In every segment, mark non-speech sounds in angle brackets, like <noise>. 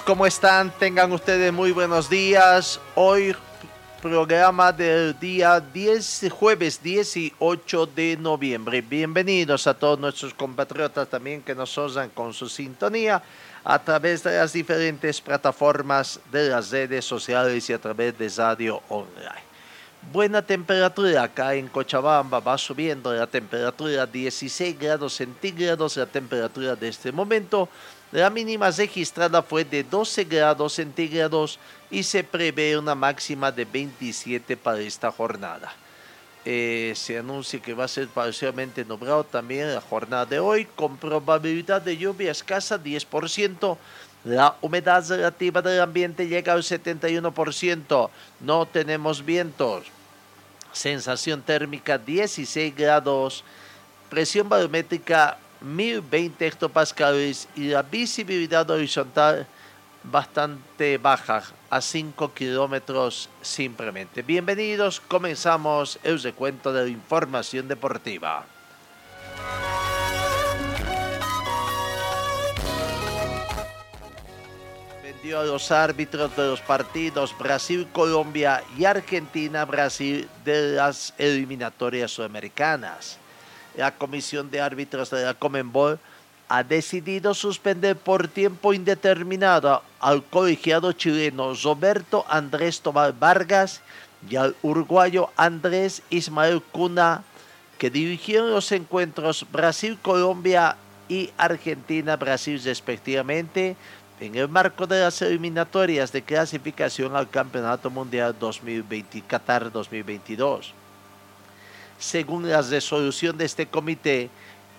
¿Cómo están? Tengan ustedes muy buenos días. Hoy programa del día 10, jueves 18 de noviembre. Bienvenidos a todos nuestros compatriotas también que nos osan con su sintonía a través de las diferentes plataformas de las redes sociales y a través de radio online. Buena temperatura acá en Cochabamba, va subiendo la temperatura 16 grados centígrados, la temperatura de este momento. La mínima registrada fue de 12 grados centígrados y se prevé una máxima de 27 para esta jornada. Eh, se anuncia que va a ser parcialmente nublado también la jornada de hoy, con probabilidad de lluvia escasa 10%. La humedad relativa del ambiente llega al 71%. No tenemos vientos. Sensación térmica 16 grados. Presión barométrica 1020 hectopascales y la visibilidad horizontal bastante baja, a 5 kilómetros simplemente. Bienvenidos, comenzamos el recuento de la información deportiva. Vendió a los árbitros de los partidos Brasil-Colombia y Argentina-Brasil de las eliminatorias sudamericanas la Comisión de Árbitros de la Comenbol ha decidido suspender por tiempo indeterminado al colegiado chileno Roberto Andrés Tomás Vargas y al uruguayo Andrés Ismael Cuna, que dirigieron los encuentros Brasil-Colombia y Argentina-Brasil respectivamente en el marco de las eliminatorias de clasificación al Campeonato Mundial 2020, Qatar 2022 según la resolución de este comité,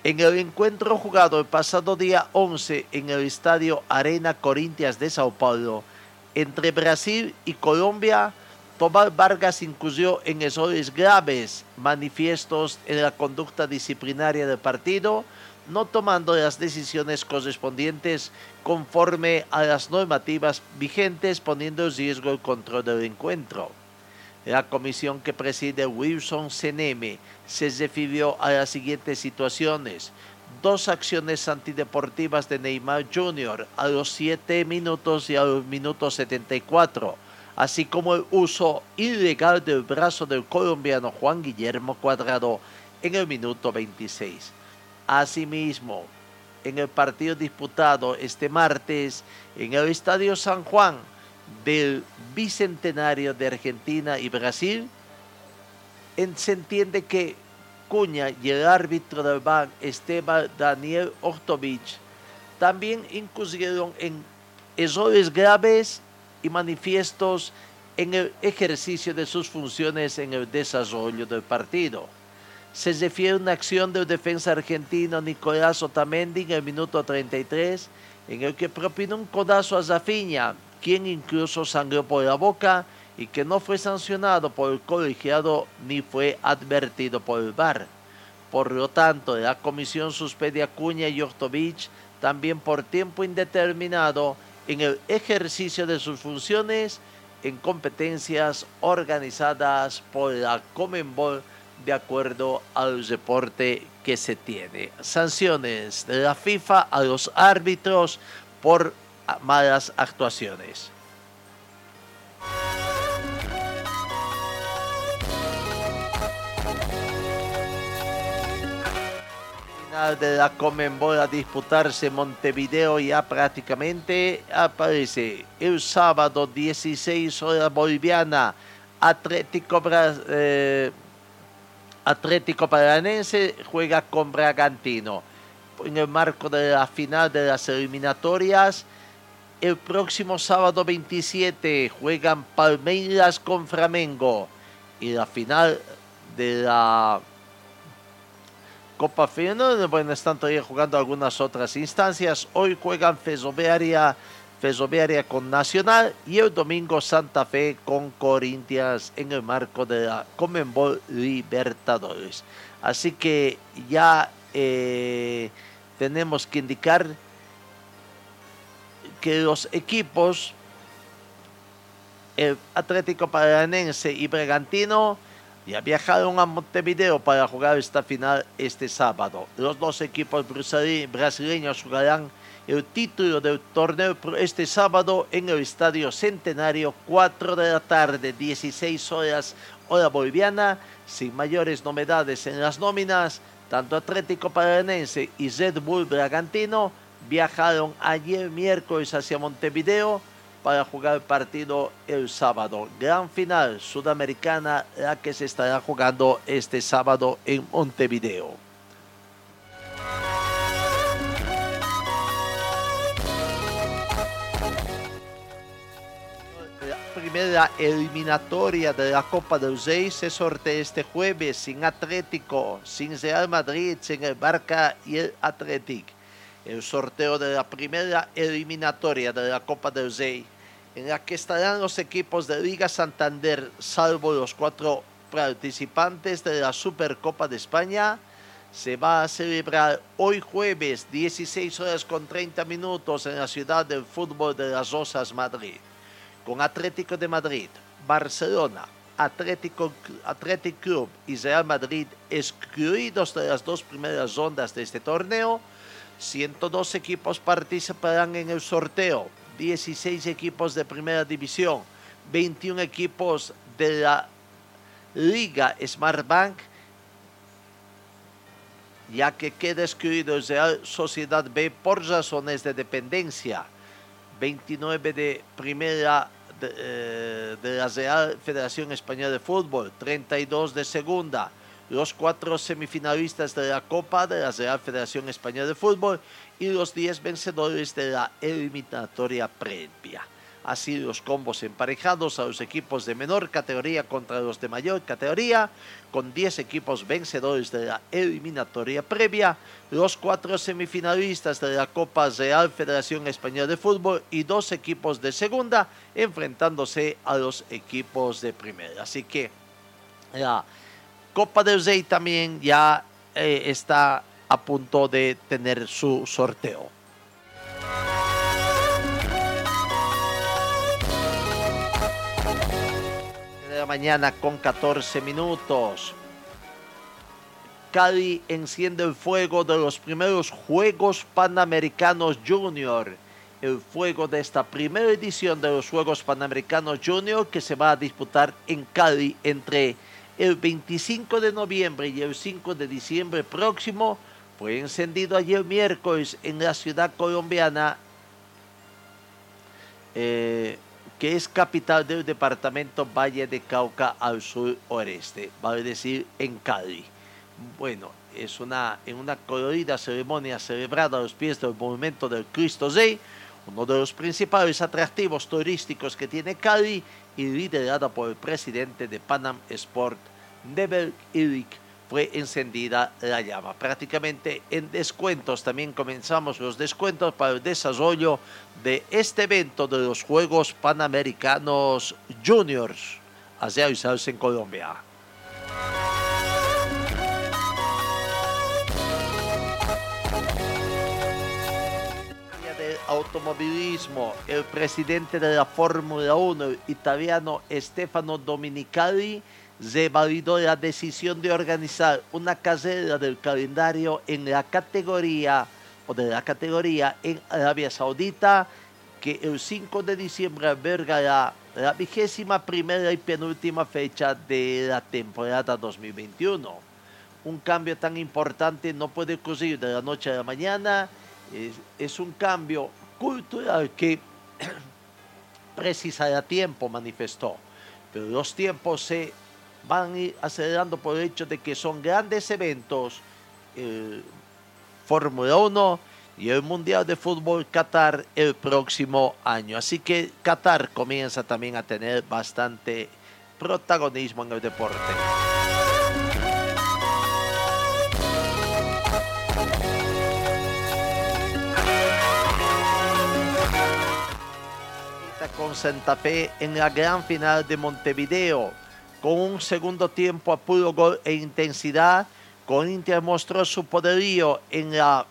en el encuentro jugado el pasado día 11 en el estadio Arena Corintias de Sao Paulo entre Brasil y Colombia, Tomás Vargas incluyó en errores graves manifiestos en la conducta disciplinaria del partido, no tomando las decisiones correspondientes conforme a las normativas vigentes, poniendo en riesgo el control del encuentro. La comisión que preside Wilson Seneme se refirió a las siguientes situaciones. Dos acciones antideportivas de Neymar Jr. a los 7 minutos y a los minutos 74, así como el uso ilegal del brazo del colombiano Juan Guillermo Cuadrado en el minuto 26. Asimismo, en el partido disputado este martes en el Estadio San Juan, del bicentenario de Argentina y Brasil, se entiende que Cuña y el árbitro del VAR, Esteban Daniel Ortovich, también incurrieron en errores graves y manifiestos en el ejercicio de sus funciones en el desarrollo del partido. Se refiere a una acción del defensa argentino Nicolás Otamendi en el minuto 33, en el que propinó un codazo a Zafiña, quien incluso sangró por la boca y que no fue sancionado por el colegiado ni fue advertido por el VAR. Por lo tanto, la comisión suspende a Cuña y Ortovich también por tiempo indeterminado en el ejercicio de sus funciones en competencias organizadas por la Comenbol de acuerdo al reporte que se tiene. Sanciones de la FIFA a los árbitros por malas actuaciones. Final de la Comenbol a disputarse Montevideo ya prácticamente aparece el sábado 16 horas boliviana Atlético eh, Atlético Paranense juega con Bragantino en el marco de la final de las eliminatorias el próximo sábado 27 juegan Palmeiras con Flamengo y la final de la Copa Feyenoord, bueno, están todavía jugando algunas otras instancias. Hoy juegan Fesobearia con Nacional y el domingo Santa Fe con Corinthians en el marco de la Comenbol Libertadores. Así que ya eh, tenemos que indicar que los equipos el Atlético Paranense y Bragantino ya viajaron a Montevideo para jugar esta final este sábado. Los dos equipos brasileños jugarán el título del torneo este sábado en el Estadio Centenario, 4 de la tarde, 16 horas, hora boliviana, sin mayores novedades en las nóminas. Tanto Atlético Paranense y Red Bull Bragantino viajaron ayer miércoles hacia Montevideo para jugar el partido el sábado. Gran final sudamericana la que se estará jugando este sábado en Montevideo. La primera eliminatoria de la Copa del Rey se sortea este jueves sin Atlético, sin Real Madrid, sin el Barca y el Atlético el sorteo de la primera eliminatoria de la Copa del Rey, en la que estarán los equipos de Liga Santander, salvo los cuatro participantes de la Supercopa de España, se va a celebrar hoy jueves 16 horas con 30 minutos en la ciudad del fútbol de las Rosas, Madrid, con Atlético de Madrid, Barcelona, Atlético, Atlético Club y Real Madrid excluidos de las dos primeras rondas de este torneo, 102 equipos participarán en el sorteo, 16 equipos de primera división, 21 equipos de la Liga Smart Bank, ya que queda excluido Real Sociedad B por razones de dependencia, 29 de primera de, eh, de la Real Federación Española de Fútbol, 32 de segunda, los cuatro semifinalistas de la Copa de la Real Federación Española de Fútbol y los diez vencedores de la eliminatoria previa. Así los combos emparejados a los equipos de menor categoría contra los de mayor categoría, con 10 equipos vencedores de la eliminatoria previa, los cuatro semifinalistas de la Copa Real Federación Española de Fútbol y dos equipos de segunda enfrentándose a los equipos de primera. Así que la Copa del Rey también ya eh, está a punto de tener su sorteo. De la mañana con 14 minutos. Cali enciende el fuego de los primeros Juegos Panamericanos Junior. El fuego de esta primera edición de los Juegos Panamericanos Junior que se va a disputar en Cali entre el 25 de noviembre y el 5 de diciembre próximo fue encendido ayer miércoles en la ciudad colombiana eh, que es capital del departamento Valle de Cauca al sur oeste, vale decir en Cali. Bueno, es una, en una colorida ceremonia celebrada a los pies del monumento del Cristo Rey, uno de los principales atractivos turísticos que tiene Cali y liderada por el presidente de Panam Sport, Nebel Irik, fue encendida la llama. Prácticamente en descuentos, también comenzamos los descuentos para el desarrollo de este evento de los Juegos Panamericanos Juniors a realizarse en Colombia. Automovilismo, el presidente de la Fórmula 1, el italiano Stefano Dominicali, revalidó la decisión de organizar una carrera del calendario en la categoría o de la categoría en Arabia Saudita que el 5 de diciembre albergará la vigésima primera y penúltima fecha de la temporada 2021. Un cambio tan importante no puede ocurrir de la noche a la mañana. Es, es un cambio cultural que <clears throat> precisará tiempo, manifestó. Pero los tiempos se van a ir acelerando por el hecho de que son grandes eventos, Fórmula 1 y el Mundial de Fútbol Qatar el próximo año. Así que Qatar comienza también a tener bastante protagonismo en el deporte. Con Santa Fe en la gran final de Montevideo. Con un segundo tiempo a puro gol e intensidad, Corinthians mostró su poderío en la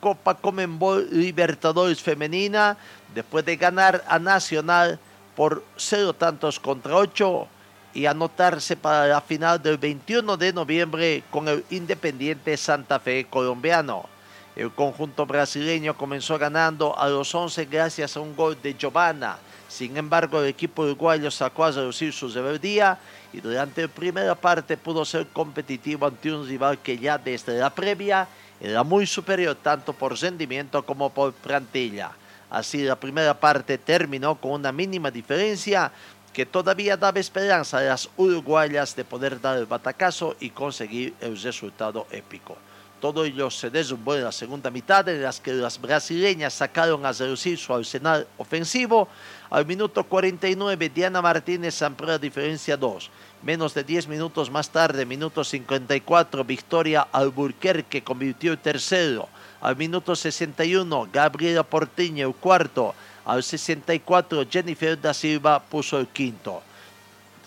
Copa Comenbol Libertadores Femenina después de ganar a Nacional por cero tantos contra ocho y anotarse para la final del 21 de noviembre con el Independiente Santa Fe colombiano. El conjunto brasileño comenzó ganando a los 11 gracias a un gol de Giovanna. Sin embargo, el equipo uruguayo sacó a reducir su rebeldía y durante la primera parte pudo ser competitivo ante un rival que ya desde la previa era muy superior tanto por rendimiento como por plantilla. Así la primera parte terminó con una mínima diferencia que todavía daba esperanza a las uruguayas de poder dar el batacazo y conseguir el resultado épico. Todo ello se derrumbó en la segunda mitad, en las que las brasileñas sacaron a reducir su arsenal ofensivo. Al minuto 49, Diana Martínez amplió la diferencia 2. Menos de 10 minutos más tarde, minuto 54, Victoria Alburquerque convirtió el tercero. Al minuto 61, Gabriela Portiño el cuarto. Al 64, Jennifer da Silva puso el quinto.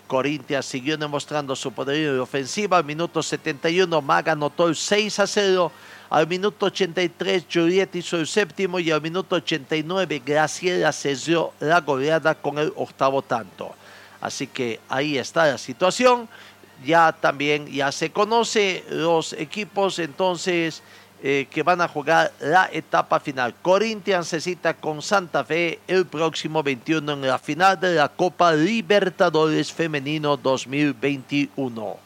Corinthians siguió demostrando su poder de ofensiva. Al minuto 71, Maga anotó el 6 a 0. Al minuto 83, Juliet hizo el séptimo. Y al minuto 89, Graciela cedió la goleada con el octavo tanto. Así que ahí está la situación. Ya también ya se conoce los equipos. Entonces eh, que van a jugar la etapa final. Corinthians se cita con Santa Fe el próximo 21 en la final de la Copa Libertadores Femenino 2021.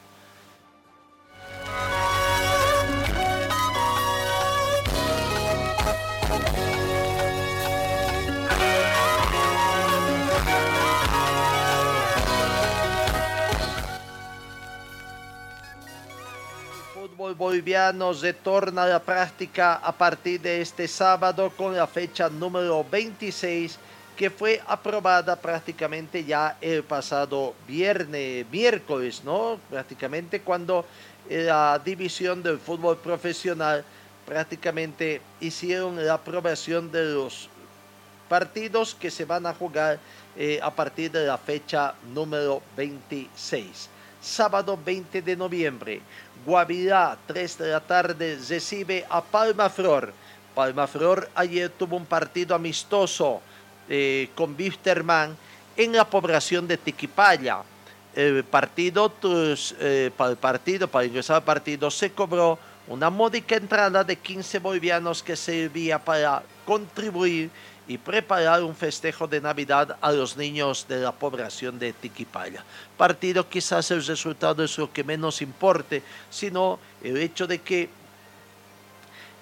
Boliviano retorna a la práctica a partir de este sábado con la fecha número 26 que fue aprobada prácticamente ya el pasado viernes, miércoles, ¿no? Prácticamente cuando la división del fútbol profesional prácticamente hicieron la aprobación de los partidos que se van a jugar eh, a partir de la fecha número 26. Sábado 20 de noviembre, Guavirá, 3 de la tarde, recibe a Palma Flor. Palma Flor ayer tuvo un partido amistoso eh, con Bisterman en la población de Tiquipaya. El partido, eh, para el partido, para ingresar al partido, se cobró una módica entrada de 15 bolivianos que servía para contribuir y preparar un festejo de Navidad a los niños de la población de Tiquipaya. Partido quizás el resultado es lo que menos importe, sino el hecho de que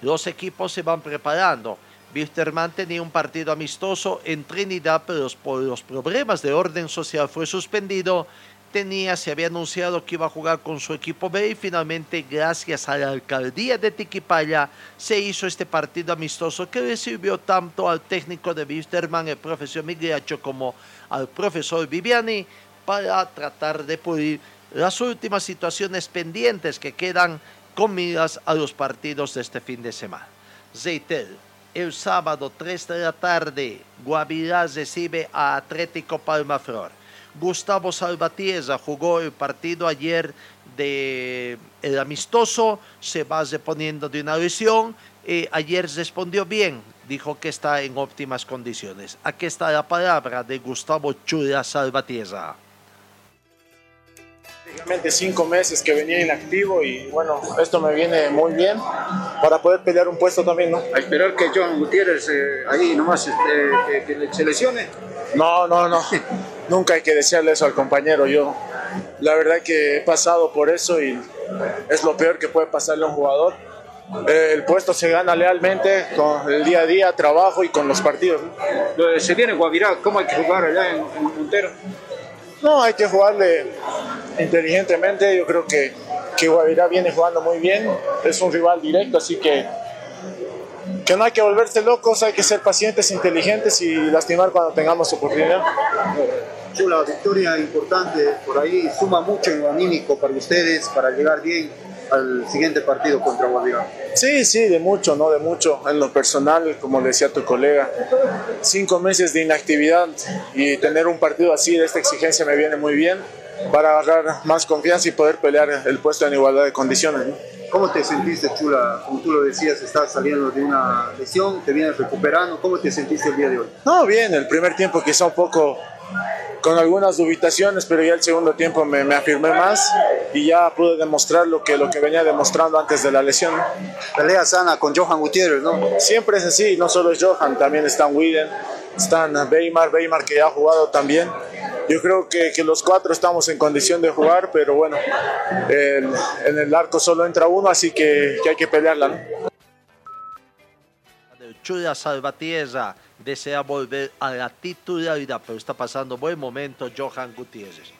los equipos se van preparando. Wisterman tenía un partido amistoso en Trinidad, pero por los problemas de orden social fue suspendido tenía, se había anunciado que iba a jugar con su equipo B y finalmente gracias a la alcaldía de Tiquipaya se hizo este partido amistoso que le sirvió tanto al técnico de Wisterman, el profesor Migliaccio, como al profesor Viviani para tratar de pulir las últimas situaciones pendientes que quedan con miras a los partidos de este fin de semana. Zeitel, el sábado 3 de la tarde, Guavirá recibe a Atlético Palmaflor. Gustavo Salvatierra jugó el partido ayer de el amistoso, se va reponiendo de una lesión. Eh, ayer respondió bien, dijo que está en óptimas condiciones. Aquí está la palabra de Gustavo Chura Salvatierra. Prácticamente cinco meses que venía inactivo y bueno, esto me viene muy bien para poder pelear un puesto también, ¿no? A esperar que John Gutiérrez eh, ahí nomás este, que se lesione. No, no, no. <laughs> nunca hay que desearle eso al compañero. Yo, la verdad que he pasado por eso y es lo peor que puede pasarle a un jugador. Eh, el puesto se gana lealmente con el día a día, trabajo y con los partidos. Se viene Guavirá, ¿cómo hay que jugar allá en, en Montero? No, hay que jugarle inteligentemente. Yo creo que, que Guavirá viene jugando muy bien. Es un rival directo, así que que no hay que volverse locos, hay que ser pacientes, inteligentes y lastimar cuando tengamos oportunidad. Chula, victoria importante por ahí, suma mucho en lo anímico para ustedes, para llegar bien al siguiente partido contra Guavirá? Sí, sí, de mucho, ¿no? De mucho. En lo personal, como decía tu colega, cinco meses de inactividad y tener un partido así de esta exigencia me viene muy bien para agarrar más confianza y poder pelear el puesto en igualdad de condiciones. ¿no? ¿Cómo te sentiste, Chula? Como tú lo decías, estás saliendo de una lesión, te vienes recuperando. ¿Cómo te sentiste el día de hoy? No, bien, el primer tiempo quizá un poco con algunas dubitaciones, pero ya el segundo tiempo me, me, afirmé más y ya pude demostrar lo que, lo que venía demostrando antes de la lesión. Pelea sana con Johan Gutiérrez, ¿no? Siempre es así, no solo es Johan, también están Widen, están Weimar, Weimar que ya ha jugado también. Yo creo que, que, los cuatro estamos en condición de jugar, pero bueno, el, en el arco solo entra uno, así que, que hay que pelearla. ¿no? Chula Salvatierra desea volver a la titularidad, pero está pasando buen momento Johan Gutiérrez.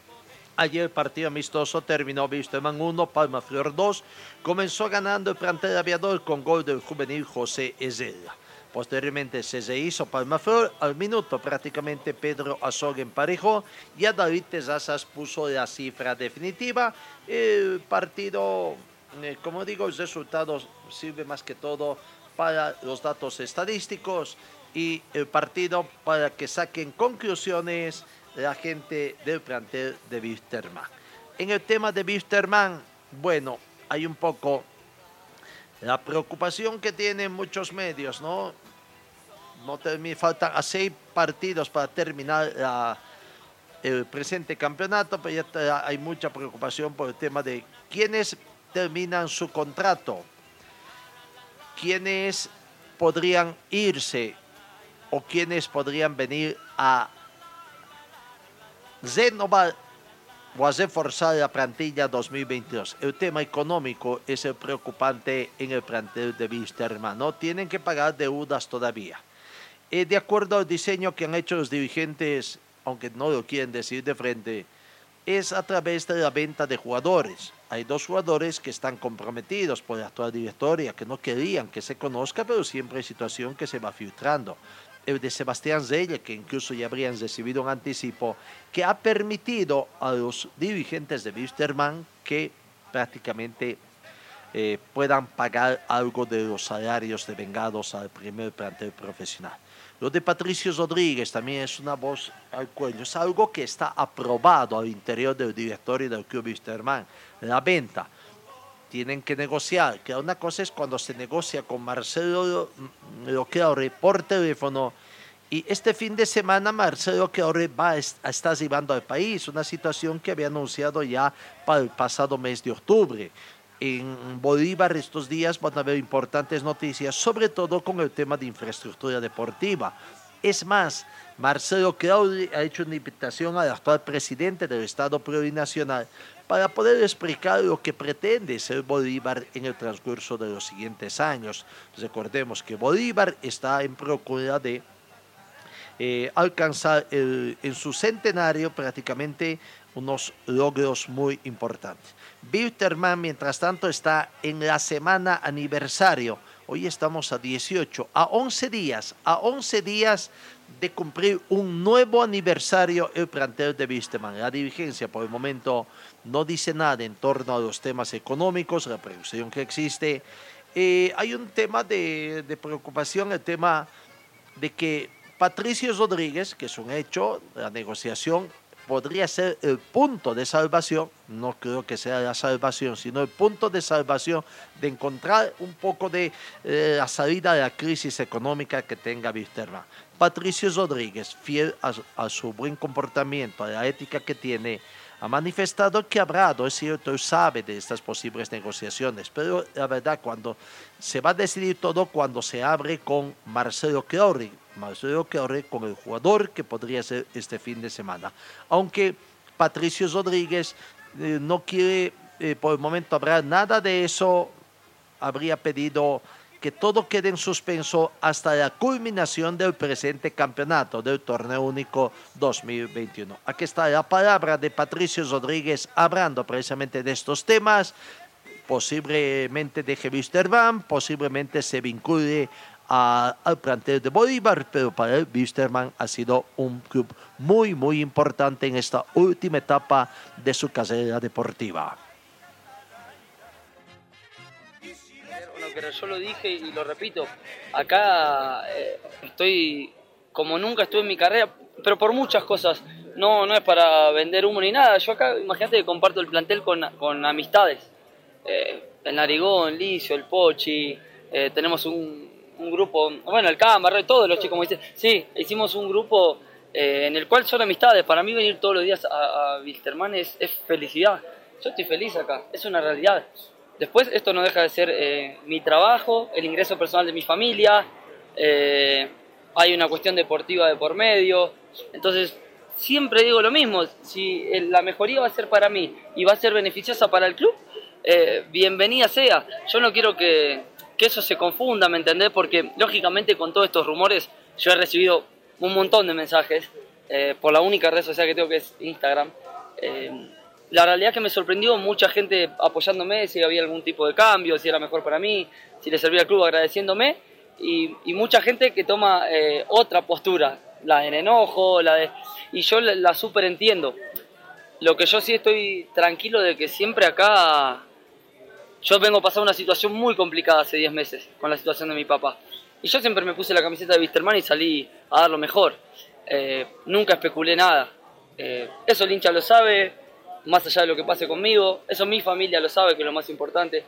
Ayer el partido amistoso terminó Wisterman 1, Palma Flor 2. Comenzó ganando el plantel aviador con gol del juvenil José Ezela. Posteriormente se hizo Palma Flor. Al minuto prácticamente Pedro Azog emparejó y a David Tezazas puso la cifra definitiva. El partido, eh, como digo, el resultado sirve más que todo para los datos estadísticos y el partido para que saquen conclusiones la gente del plantel de Wisterman. En el tema de Wisterman, bueno, hay un poco la preocupación que tienen muchos medios, ¿no? No termina, faltan a seis partidos para terminar el presente campeonato, pero ya hay mucha preocupación por el tema de quiénes terminan su contrato, quiénes podrían irse o quiénes podrían venir a renovar o a reforzar la plantilla 2022. El tema económico es el preocupante en el plantel de Wisterman. No tienen que pagar deudas todavía. Eh, de acuerdo al diseño que han hecho los dirigentes, aunque no lo quieren decir de frente, es a través de la venta de jugadores. Hay dos jugadores que están comprometidos por la actual directoria, que no querían que se conozca, pero siempre hay situación que se va filtrando el de Sebastián Zelle, que incluso ya habrían recibido un anticipo, que ha permitido a los dirigentes de Wisterman que prácticamente eh, puedan pagar algo de los salarios de vengados al primer plantel profesional. Lo de Patricio Rodríguez también es una voz al cuello, es algo que está aprobado al interior del directorio del club Wisterman, la venta tienen que negociar. Que una cosa es cuando se negocia con Marcelo Loqueaure por teléfono. Y este fin de semana Marcelo Loqueaure va a estar llevando al país, una situación que había anunciado ya para el pasado mes de octubre. En Bolívar estos días van a haber importantes noticias, sobre todo con el tema de infraestructura deportiva. Es más, Marcelo Claudio ha hecho una invitación al actual presidente del Estado Plurinacional para poder explicar lo que pretende ser Bolívar en el transcurso de los siguientes años. Recordemos que Bolívar está en procura de eh, alcanzar en su centenario prácticamente unos logros muy importantes. Bitterman, mientras tanto, está en la semana aniversario. Hoy estamos a 18, a 11 días, a 11 días de cumplir un nuevo aniversario el plantel de Wisterman. La dirigencia por el momento no dice nada en torno a los temas económicos, la producción que existe. Eh, hay un tema de, de, preocupación, el tema de que Patricio Rodríguez, que es un hecho, la negociación podría ser el punto de salvación, no creo que sea la salvación, sino el punto de salvación de encontrar un poco de eh, la salida de la crisis económica que tenga Wisterman. Patricio Rodríguez, fiel a, a, su buen comportamiento, a la ética que tiene, ha manifestado que habrá, es cierto, sabe de estas posibles negociaciones, pero la verdad, cuando se va a decidir todo, cuando se abre con Marcelo Creori, Marcelo Creori con el jugador que podría ser este fin de semana. Aunque Patricio Rodríguez eh, no quiere eh, por el momento hablar nada de eso, habría pedido que todo quede en suspenso hasta la culminación del presente campeonato del torneo único 2021. Aquí está la palabra de Patricio Rodríguez hablando precisamente de estos temas. Posiblemente deje Wisterman, posiblemente se vincule al plantel de Bolívar, pero para el Wisterman ha sido un club muy, muy importante en esta última etapa de su carrera deportiva. Querer. Yo lo dije y lo repito. Acá eh, estoy como nunca estuve en mi carrera, pero por muchas cosas. No, no es para vender humo ni nada. Yo acá, imagínate que comparto el plantel con, con amistades. Eh, el Narigón, Licio, el Pochi, eh, tenemos un, un, grupo, bueno, el Cámara, todos los chicos, como dicen, sí, hicimos un grupo eh, en el cual son amistades. Para mí venir todos los días a, a es, es, felicidad. Yo estoy feliz acá, es una realidad. Después esto no deja de ser eh, mi trabajo, el ingreso personal de mi familia, eh, hay una cuestión deportiva de por medio. Entonces, siempre digo lo mismo, si la mejoría va a ser para mí y va a ser beneficiosa para el club, eh, bienvenida sea. Yo no quiero que, que eso se confunda, ¿me entendés? Porque lógicamente con todos estos rumores yo he recibido un montón de mensajes eh, por la única red social que tengo que es Instagram. La realidad es que me sorprendió mucha gente apoyándome, si había algún tipo de cambio, si era mejor para mí, si le servía al club agradeciéndome, y, y mucha gente que toma eh, otra postura, la de enojo, la de... Y yo la, la super entiendo. Lo que yo sí estoy tranquilo de que siempre acá... Yo vengo pasar una situación muy complicada hace 10 meses con la situación de mi papá. Y yo siempre me puse la camiseta de Wisterman y salí a dar lo mejor. Eh, nunca especulé nada. Eh, eso el hincha lo sabe, más allá de lo que pase conmigo. Eso mi familia lo sabe, que es lo más importante.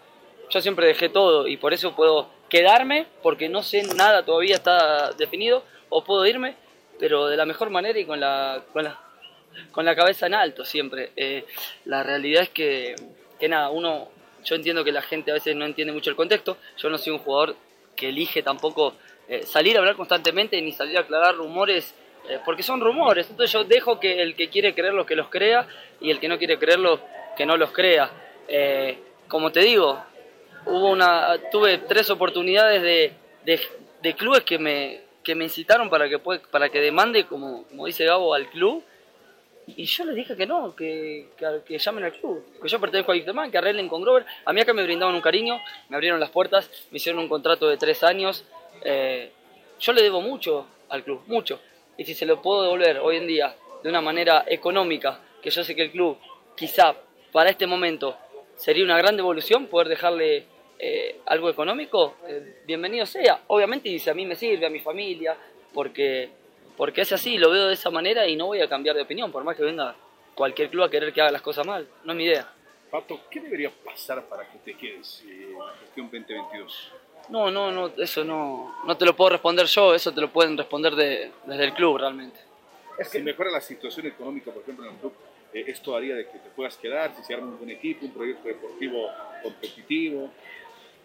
Yo siempre dejé todo y por eso puedo quedarme, porque no sé nada todavía está definido, o puedo irme, pero de la mejor manera y con la, con la, con la cabeza en alto siempre. Eh, la realidad es que, que nada, uno, yo entiendo que la gente a veces no entiende mucho el contexto. Yo no soy un jugador que elige tampoco eh, salir a hablar constantemente ni salir a aclarar rumores, eh, porque son rumores. Entonces yo dejo que el que quiere creerlo que los crea y el que no quiere creerlo que no los crea. Eh, como te digo, hubo una, tuve tres oportunidades de, de, clubes que me, que me incitaron para que, para que demande, como, dice Gabo, al club. Y yo les dije que no, que, que, que, llamen al club, que yo pertenezco a Wisterman, que arreglen con Grover. A mí acá me brindaban un cariño, me abrieron las puertas, me hicieron un contrato de tres años. Eh, yo le debo mucho al club, mucho. Y si se lo puedo devolver hoy en día de una manera económica, que yo sé que el club quizá para este momento sería una gran devolución poder dejarle eh, algo económico, eh, bienvenido sea. Obviamente, y si a mí me sirve, a mi familia, porque porque es así, lo veo de esa manera y no voy a cambiar de opinión, por más que venga cualquier club a querer que haga las cosas mal, no es mi idea. Pato, ¿qué debería pasar para que te quedes en la gestión 2022? No, no, no, eso no, no te lo puedo responder yo, eso te lo pueden responder de, desde el club realmente. Es que si mejora la situación económica, por ejemplo, en el club, eh, ¿esto haría de que te puedas quedar, si se arma un buen equipo, un proyecto deportivo competitivo?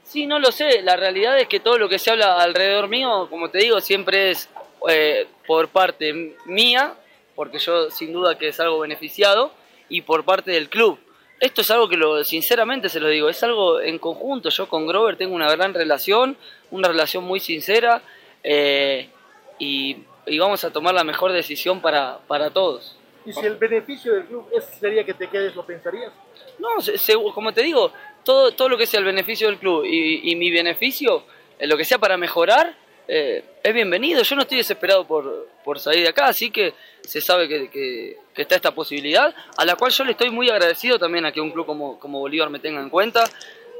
Sí, no lo sé, la realidad es que todo lo que se habla alrededor mío, como te digo, siempre es eh, por parte mía, porque yo sin duda que es algo beneficiado, y por parte del club. Esto es algo que lo, sinceramente se lo digo, es algo en conjunto. Yo con Grover tengo una gran relación, una relación muy sincera, eh, y, y, vamos a tomar la mejor decisión para, para todos. ¿Y si el beneficio del club es, sería que te quedes, lo pensarías? No, se, se, como te digo, todo, todo lo que sea el beneficio del club y, y mi beneficio, eh, lo que sea para mejorar, eh, es bienvenido. Yo no estoy desesperado por, por salir de acá, así que se sabe que, que, está esta posibilidad, a la cual yo le estoy muy agradecido también a que un club como, como Bolívar me tenga en cuenta.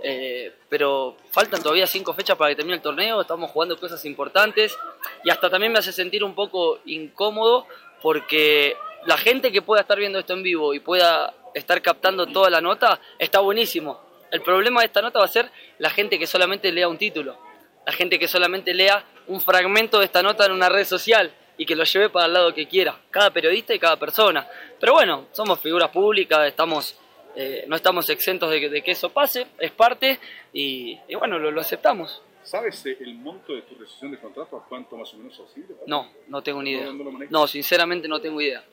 Eh, pero faltan todavía cinco fechas para que termine el torneo, estamos jugando cosas importantes y hasta también me hace sentir un poco incómodo porque la gente que pueda estar viendo esto en vivo y pueda estar captando toda la nota está buenísimo. El problema de esta nota va a ser la gente que solamente lea un título, la gente que solamente lea un fragmento de esta nota en una red social y que lo lleve para el lado que quiera, cada periodista y cada persona. Pero bueno, somos figuras públicas, estamos, eh, no estamos exentos de que, de que, eso pase, es parte y, y bueno, lo, lo, aceptamos. ¿Sabes eh, el monto de tu rescisión de contrato? ¿A cuánto más o menos asciende? No, no tengo ni idea. ¿No, no, no sinceramente no tengo idea.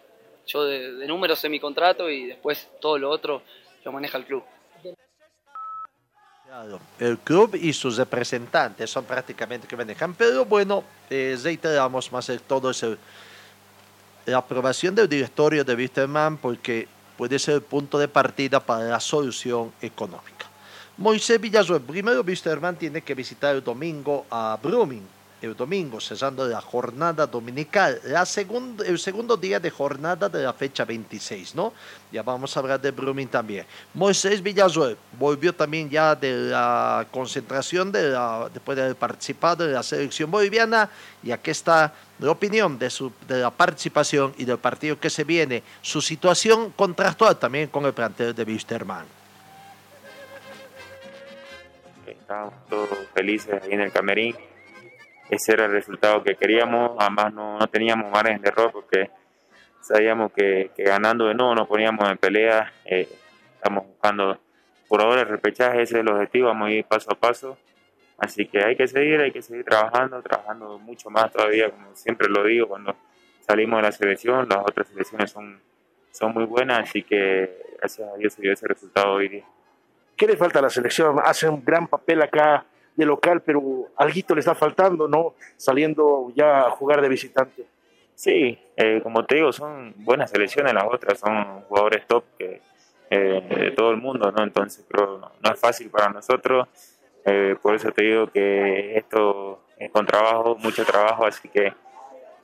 Yo de, de números sé mi contrato y después todo lo otro lo maneja el club. El club y sus representantes son prácticamente que manejan, pero bueno, eh, reiteramos más el todo es la aprobación del directorio de Wisterman porque puede ser el punto de partida para la solución económica. Moisés Villasuel, primero Wisterman tiene que visitar el domingo a Brumming el domingo, cesando la jornada dominical, la el segundo día de jornada de la fecha 26, ¿no? Ya vamos a hablar de Brumming también. Moisés Villazuel volvió también ya de la concentración de después de haber participado de la selección boliviana y aquí está la opinión de, su, de la participación y del partido que se viene, su situación contractual también con el plantel de Wisterman. Estábamos todos felices ahí en el camerín ese era el resultado que queríamos, además no, no teníamos margen de error porque sabíamos que, ganando de nuevo nos poníamos en pelea, eh, estamos buscando por ahora el repechaje, ese es el objetivo, vamos a ir paso a paso, así que hay que seguir, hay que seguir trabajando, trabajando mucho más todavía, como siempre lo digo, cuando salimos de la selección, las otras selecciones son, son muy buenas, así que gracias a Dios se dio ese resultado hoy día. ¿Qué le falta a la selección? Hace un gran papel acá de local, pero algo le está faltando, ¿no? Saliendo ya a jugar de visitante. Sí, eh, como te digo, son buenas selecciones las otras, son jugadores top que, eh, de todo el mundo, ¿no? Entonces no, no es fácil para nosotros, eh, por eso te digo que esto es con trabajo, mucho trabajo, así que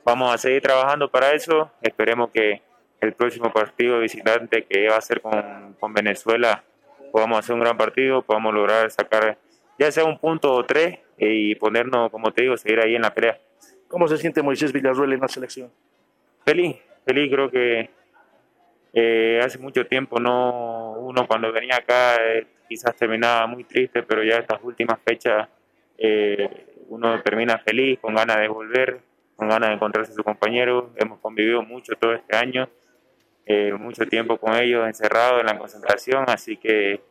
vamos a seguir trabajando para eso, esperemos que el próximo partido visitante que va a ser con, con Venezuela podamos hacer un gran partido, podamos lograr sacar ya sea un punto o tres y ponernos, como te digo, seguir ahí en la pelea. ¿Cómo se siente Moisés Villarruel en la selección? Feliz, feliz, creo que eh, hace mucho tiempo no uno cuando venía acá eh, quizás terminaba muy triste, pero ya estas últimas fechas eh, uno termina feliz, con ganas de volver, con ganas de encontrarse a su compañero. Hemos convivido mucho todo este año, eh, mucho tiempo con ellos encerrados en la concentración, así que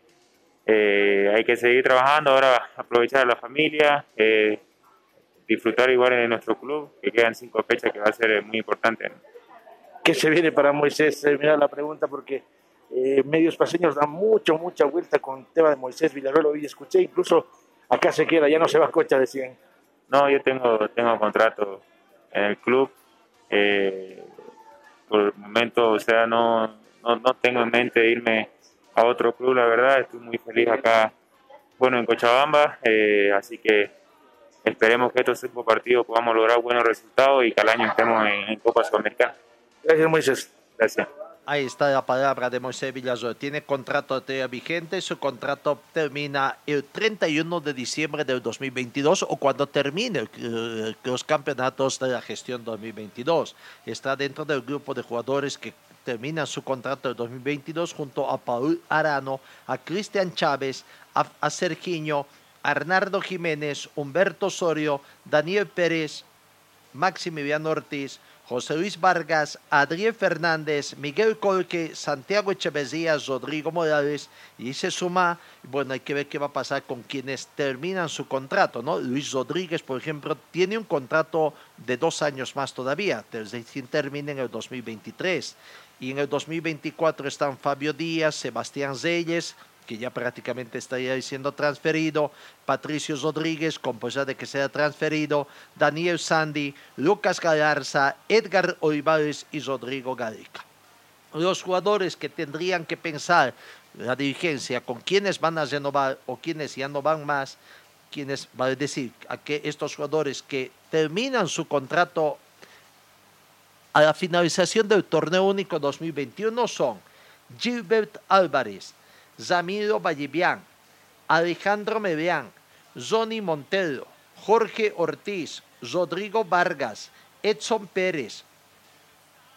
eh, hay que seguir trabajando, ahora aprovechar a la familia, eh, disfrutar igual en nuestro club, que quedan cinco fechas que va a ser muy importante. ¿Qué se viene para Moisés? Mira la pregunta porque eh, medios paseños dan mucho, mucha vuelta con el tema de Moisés Villarreal, hoy escuché, incluso acá se queda, ya no se va a Cocha, decían. No, yo tengo, tengo contrato en el club, por el momento, o sea, no, no, no tengo en mente irme a otro club, la verdad, estoy muy feliz acá, bueno, en Cochabamba, eh, así que esperemos que estos cinco partidos podamos lograr buenos resultados y que al año estemos en, en Copa Sudamericana. Gracias, Moisés. Gracias. Ahí está la palabra de Moisés Villazor. Tiene contrato vigente. Su contrato termina el 31 de diciembre del 2022 o cuando termine el, los campeonatos de la gestión 2022. Está dentro del grupo de jugadores que terminan su contrato del 2022 junto a Paul Arano, a Cristian Chávez, a, a Sergiño, Arnardo Jiménez, Humberto Osorio, Daniel Pérez, Maximiliano Ortiz, José Luis Vargas, Adrián Fernández, Miguel Colque, Santiago Echeverría, Rodrigo Morales y se suma, bueno, hay que ver qué va a pasar con quienes terminan su contrato, ¿no? Luis Rodríguez, por ejemplo, tiene un contrato de dos años más todavía, desde termina en el 2023. Y en el 2024 están Fabio Díaz, Sebastián Zeyes, que ya prácticamente estaría siendo transferido, Patricio Rodríguez, con posibilidad de que sea transferido, Daniel Sandy, Lucas Galarza, Edgar Olivares y Rodrigo Garica. Los jugadores que tendrían que pensar la dirigencia con quiénes van a renovar o quiénes ya no van más, quienes va a decir a que estos jugadores que terminan su contrato a la finalización del torneo único 2021 son Gilbert Álvarez, Zamiro Vallivian, Alejandro Medián, Johnny Montero, Jorge Ortiz, Rodrigo Vargas, Edson Pérez,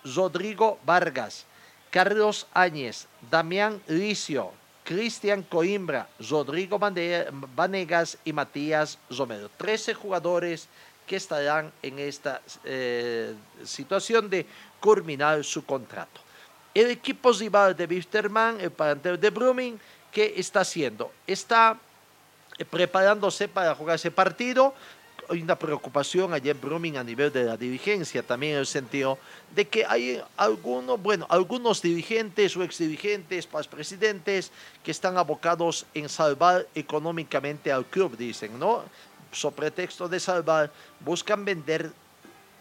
Rodrigo Vargas, Carlos Áñez, Damián Licio, Cristian Coimbra, Rodrigo Vanegas y Matías Romero. Trece jugadores que estarán en esta eh, situación de culminar su contrato. El equipo rival de Wisterman, el plantel de Brumming, ¿qué está haciendo? Está preparándose para jugar ese partido. Hay una preocupación allá en Brumming a nivel de la dirigencia, también en el sentido de que hay algunos, bueno, algunos dirigentes o exdirigentes, presidentes, que están abocados en salvar económicamente al club, dicen, ¿no? Sobre pretexto de salvar, buscan vender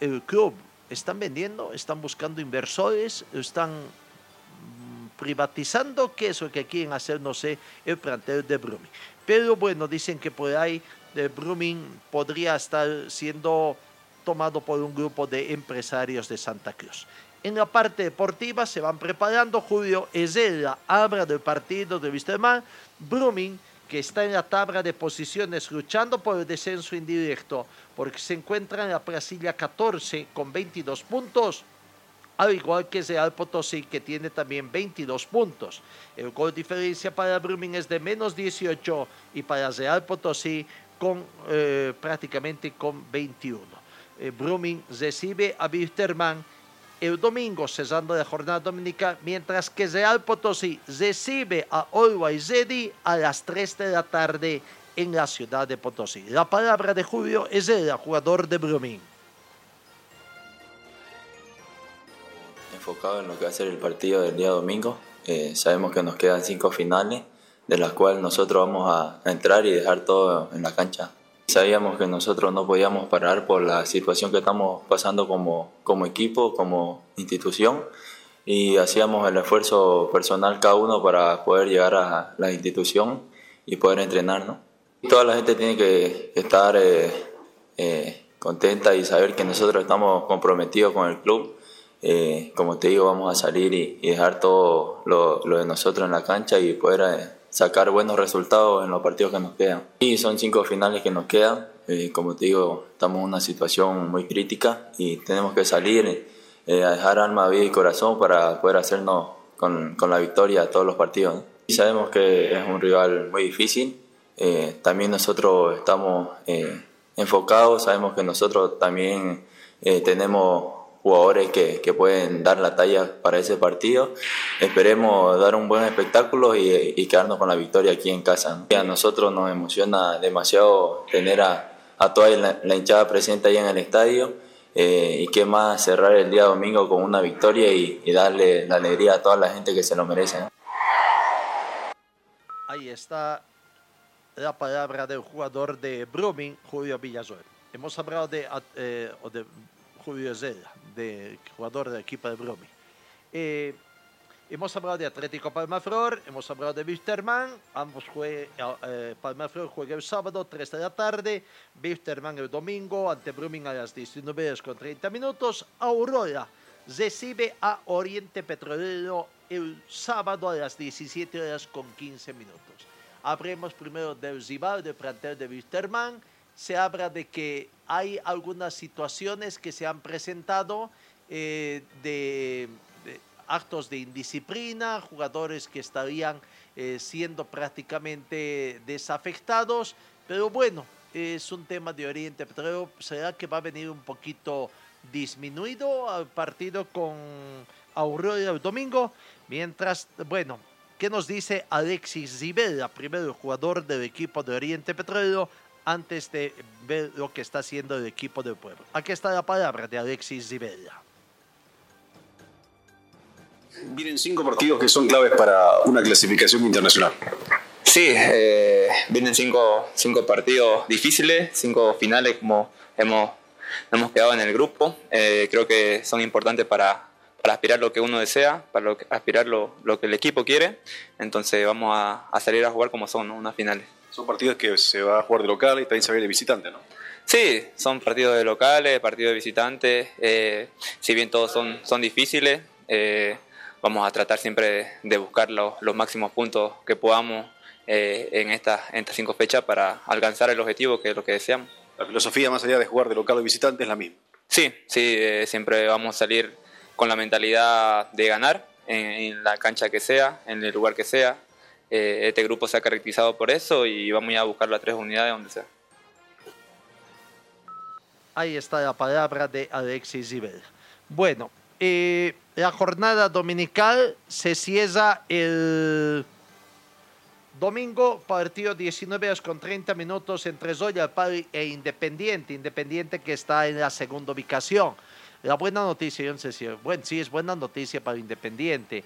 el club, están vendiendo, están buscando inversores, están mm, privatizando, que es lo que quieren hacer, no sé, el plantel de Brumi. Pero bueno, dicen que por ahí de Brumming podría estar siendo tomado por un grupo de empresarios de Santa Cruz. En la parte deportiva se van preparando. Julio Ezela habla del partido de Wisterman. Brumming, que está en la tabla de posiciones luchando por el descenso indirecto, porque se encuentra en la Brasilia 14 con 22 puntos al igual que Real Potosí, que tiene también 22 puntos. El gol diferencia para Brumming es de menos 18 y para Real Potosí con, eh, prácticamente con 21. Eh, recibe a Wisterman el domingo, cesando la jornada dominica, mientras que Real Potosí recibe a Always Ready a las 3 de la tarde en la ciudad de Potosí. La palabra de Julio es el jugador de Brumming. enfocado en lo que va a ser el partido del día domingo. Eh, sabemos que nos quedan cinco finales, de las cuales nosotros vamos a, entrar y dejar todo en la cancha. Sabíamos que nosotros no podíamos parar por la situación que estamos pasando como, como equipo, como institución, y hacíamos el esfuerzo personal cada uno para poder llegar a la institución y poder entrenar. ¿no? Toda la gente tiene que estar eh, eh, contenta y saber que nosotros estamos comprometidos con el club eh, como te digo, vamos a salir y, dejar todo lo, de nosotros en la cancha y poder eh, sacar buenos resultados en los partidos que nos quedan. Y son cinco finales que nos quedan. Eh, como te digo, estamos en una situación muy crítica y tenemos que salir a dejar alma, vida y corazón para poder hacernos con, con la victoria a todos los partidos. Y sabemos que es un rival muy difícil. también nosotros estamos enfocados, sabemos que nosotros también tenemos jugadores que, que, pueden dar la talla para ese partido. Esperemos dar un buen espectáculo y, y quedarnos con la victoria aquí en casa. A nosotros nos emociona demasiado tener a, a toda la, hinchada presente ahí en el estadio eh, y qué más cerrar el día domingo con una victoria y, darle la alegría a toda la gente que se lo merece. Ahí está la palabra del jugador de Brumming, Julio Villasuel. Hemos hablado de, eh, de Julio Zella, de jugador del equipo de Bromi. Eh, hemos hablado de Atlético Palmaflor, hemos hablado de Wisterman, ambos juegan, eh, Palmaflor juega el sábado, 3 de la tarde, Wisterman el domingo, ante Brumming a las 19 horas con 30 minutos, Aurora recibe a Oriente Petrolero el sábado a las 17 horas con 15 minutos. Hablemos primero del rival del plantel de Wisterman, se habla de que hay algunas situaciones que se han presentado eh, de, actos de indisciplina, jugadores que estarían eh, siendo prácticamente desafectados, pero bueno, es un tema de Oriente pero ¿Será que va a venir un poquito disminuido al partido con Aurora el domingo? Mientras, bueno, ¿qué nos dice Alexis Rivera, primero jugador del equipo de Oriente Petrolero? Antes de ver lo que está haciendo el equipo del pueblo. Aquí está la palabra de Alexis Rivera. Vienen cinco partidos que son claves para una clasificación internacional. Sí, eh, vienen cinco, cinco, partidos difíciles, cinco finales como hemos, hemos quedado en el grupo. Eh, creo que son importantes para, para, aspirar lo que uno desea, para aspirar lo, lo, que el equipo quiere. Entonces vamos a, a salir a jugar como son unas finales. Son partidos que se va a jugar de local y también se va a ir de visitante, ¿no? Sí, son partidos de locales, partidos de visitantes. Eh, si bien todos son, son difíciles, eh, vamos a tratar siempre de buscar los, los máximos puntos que podamos eh, en, estas, en estas cinco fechas para alcanzar el objetivo que es lo que deseamos. La filosofía más allá de jugar de local o visitante es la misma. Sí, sí, siempre vamos a salir con la mentalidad de ganar en, en la cancha que sea, en el lugar que sea, eh, este grupo se ha caracterizado por eso y vamos a buscar las tres unidades donde sea. Ahí está la palabra de Alexis Zibel. Bueno, eh, la jornada dominical se cierra el domingo, partido 19 horas con 30 minutos entre Zoya Pari e Independiente. Independiente que está en la segunda ubicación. La buena noticia, yo no sé si, bueno, sí es buena noticia para Independiente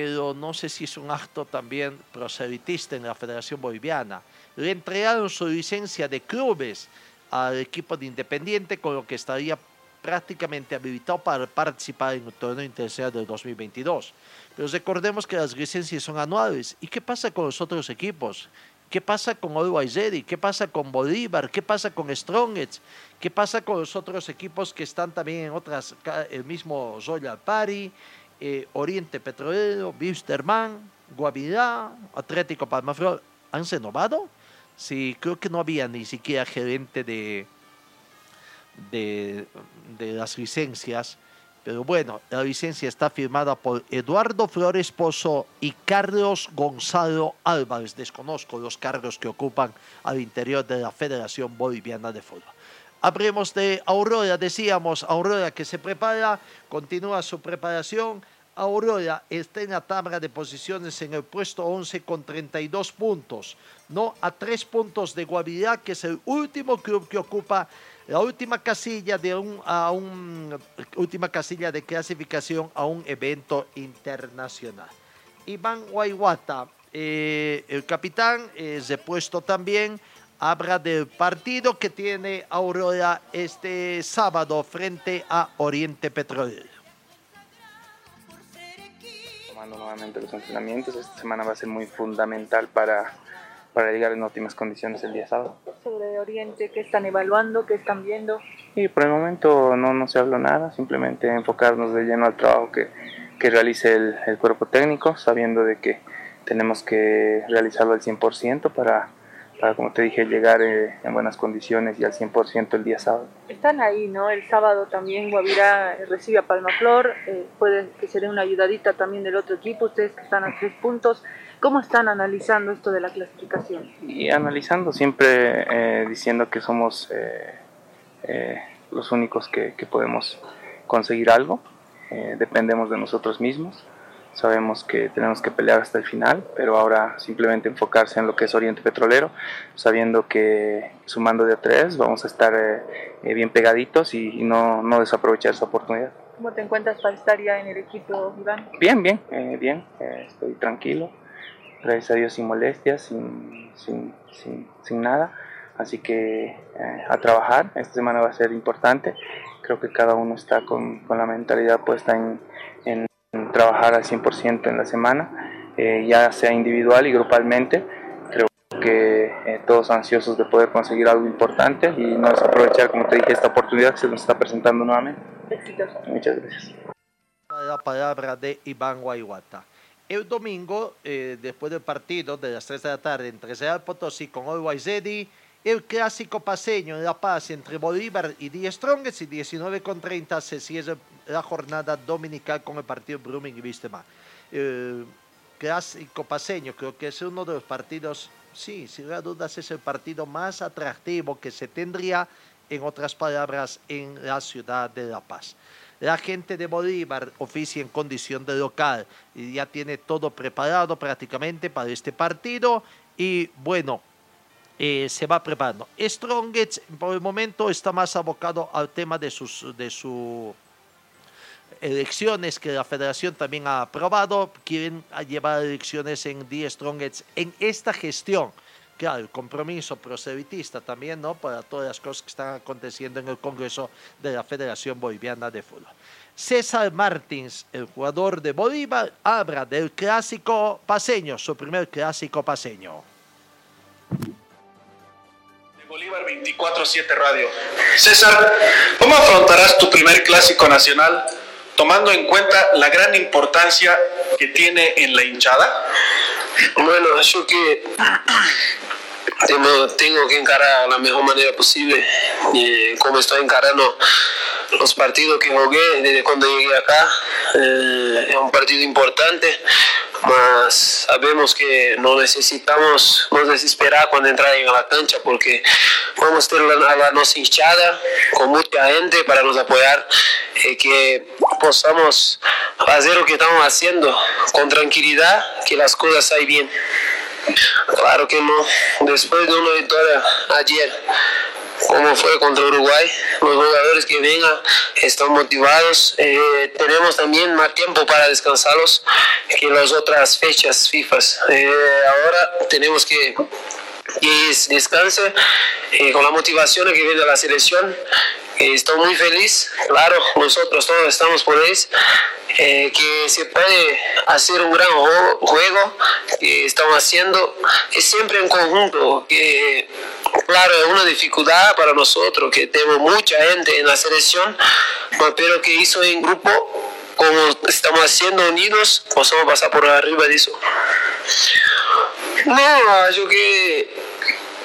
pero no sé si es un acto también proselitista en la Federación Boliviana. Le entregaron su licencia de clubes al equipo de Independiente, con lo que estaría prácticamente habilitado para participar en el torneo internacional del 2022. Pero recordemos que las licencias son anuales. ¿Y qué pasa con los otros equipos? ¿Qué pasa con Always Ready? ¿Qué pasa con Bolívar? ¿Qué pasa con Strongets? ¿Qué pasa con los otros equipos que están también en otras, el mismo Royal Party, eh, Oriente Petrolero, Wisterman, Guavirá, Atlético Palmaflor? ¿Han renovado? Sí, creo que no había ni siquiera gerente de, de, de las licencias. Pero bueno, la licencia está firmada por Eduardo Flores Pozo y Carlos Gonzalo Álvarez. Desconozco los cargos que ocupan al interior de la Federación Boliviana de Fútbol. Hablemos de Aurora, decíamos, Aurora que se prepara, continúa su preparación. Aurora está en la tabla de posiciones en el puesto 11 con 32 puntos, no a tres puntos de Guavirá, que es el último club que ocupa la última casilla de un, a un, última casilla de clasificación a un evento internacional. Iván Guayguata, eh, el capitán, es depuesto también, habla del partido que tiene Aurora este sábado frente a Oriente Petrolero. Tomando nuevamente los entrenamientos, esta semana va a ser muy fundamental para para llegar en óptimas condiciones el día sábado. Sobre Oriente, ¿qué están evaluando? ¿Qué están viendo? Y por el momento no, no se habló nada, simplemente enfocarnos de lleno al trabajo que, que realice el, el, cuerpo técnico, sabiendo de que tenemos que realizarlo al 100% para, para como te dije, llegar eh, en buenas condiciones y al 100% el día sábado. Están ahí, ¿no? El sábado también Guavirá recibe a Palmaflor, eh, puede que se dé una ayudadita también del otro equipo, ustedes que están a tres puntos. ¿Cómo están analizando esto de la clasificación? Y analizando siempre eh, diciendo que somos eh, eh, los únicos que, que, podemos conseguir algo, dependemos de nosotros mismos, sabemos que tenemos que pelear hasta el final, pero ahora simplemente enfocarse en lo que es Oriente Petrolero, sabiendo que sumando de a tres vamos a estar bien pegaditos y, y no, no, desaprovechar esa oportunidad. ¿Cómo te encuentras para estar ya en el equipo, Iván? Bien, bien, bien, estoy tranquilo gracias a Dios sin molestias, sin, sin, sin, sin nada. Así que eh, a trabajar, esta semana va a ser importante. Creo que cada uno está con, con la mentalidad puesta en, trabajar al 100% en la semana, eh, ya sea individual y grupalmente. Creo que eh, todos ansiosos de poder conseguir algo importante y no aprovechar, como te dije, esta oportunidad que se nos está presentando nuevamente. Besitos. Muchas gracias. La palabra de Iván Guayguata. El domingo, eh, después del partido de las 3 de la tarde entre Real Potosí con Always Ready, el clásico paseño en La Paz entre Bolívar y Die Strongest y 19 con 30 se cierra la jornada dominical con el partido Brumming y Vistema. El clásico paseño creo que es uno de los partidos, sí, sin dudas es el partido más atractivo que se tendría, en otras palabras, en la ciudad de La Paz. La gente de Bolívar oficia en condición de local y ya tiene todo preparado prácticamente para este partido y bueno, eh, se va preparando. Strongets por el momento está más abocado al tema de sus de su elecciones que la federación también ha aprobado. Quieren llevar elecciones en The Strongets en esta gestión claro, el compromiso proselitista también, ¿no? Para todas las cosas que están aconteciendo en el Congreso de la Federación Boliviana de Fútbol. César Martins, el jugador de Bolívar, habla del clásico paseño, su primer clásico paseño. Bolívar 24-7 Radio. César, ¿cómo afrontarás tu primer clásico nacional tomando en cuenta la gran importancia que tiene en la hinchada? Bueno, yo que tengo, tengo que encarar de la mejor manera posible, eh, como estoy encarando los partidos que jugué desde cuando llegué acá. Eh, es un partido importante, mas sabemos que no necesitamos nos desesperar cuando entrar en la cancha porque vamos a tener a la nuestra hinchada con mucha gente para nos apoyar, eh, que podamos hacer lo que estamos haciendo con tranquilidad, que las cosas salgan bien. Claro que no, después de una victoria ayer, como fue contra Uruguay. Los jugadores que vengan están motivados. Eh, tenemos también más tiempo para descansarlos que las otras fechas FIFA. Eh, ahora tenemos que que descanse eh, con la motivación que viene de la selección. estoy muy feliz, claro, nosotros todos estamos por ellos, eh, que se puede hacer un gran juego que estamos haciendo es siempre en conjunto que claro es una dificultad para nosotros que tenemos mucha gente en la selección pero que hizo en grupo como estamos haciendo unidos podemos pasar por arriba de eso no yo que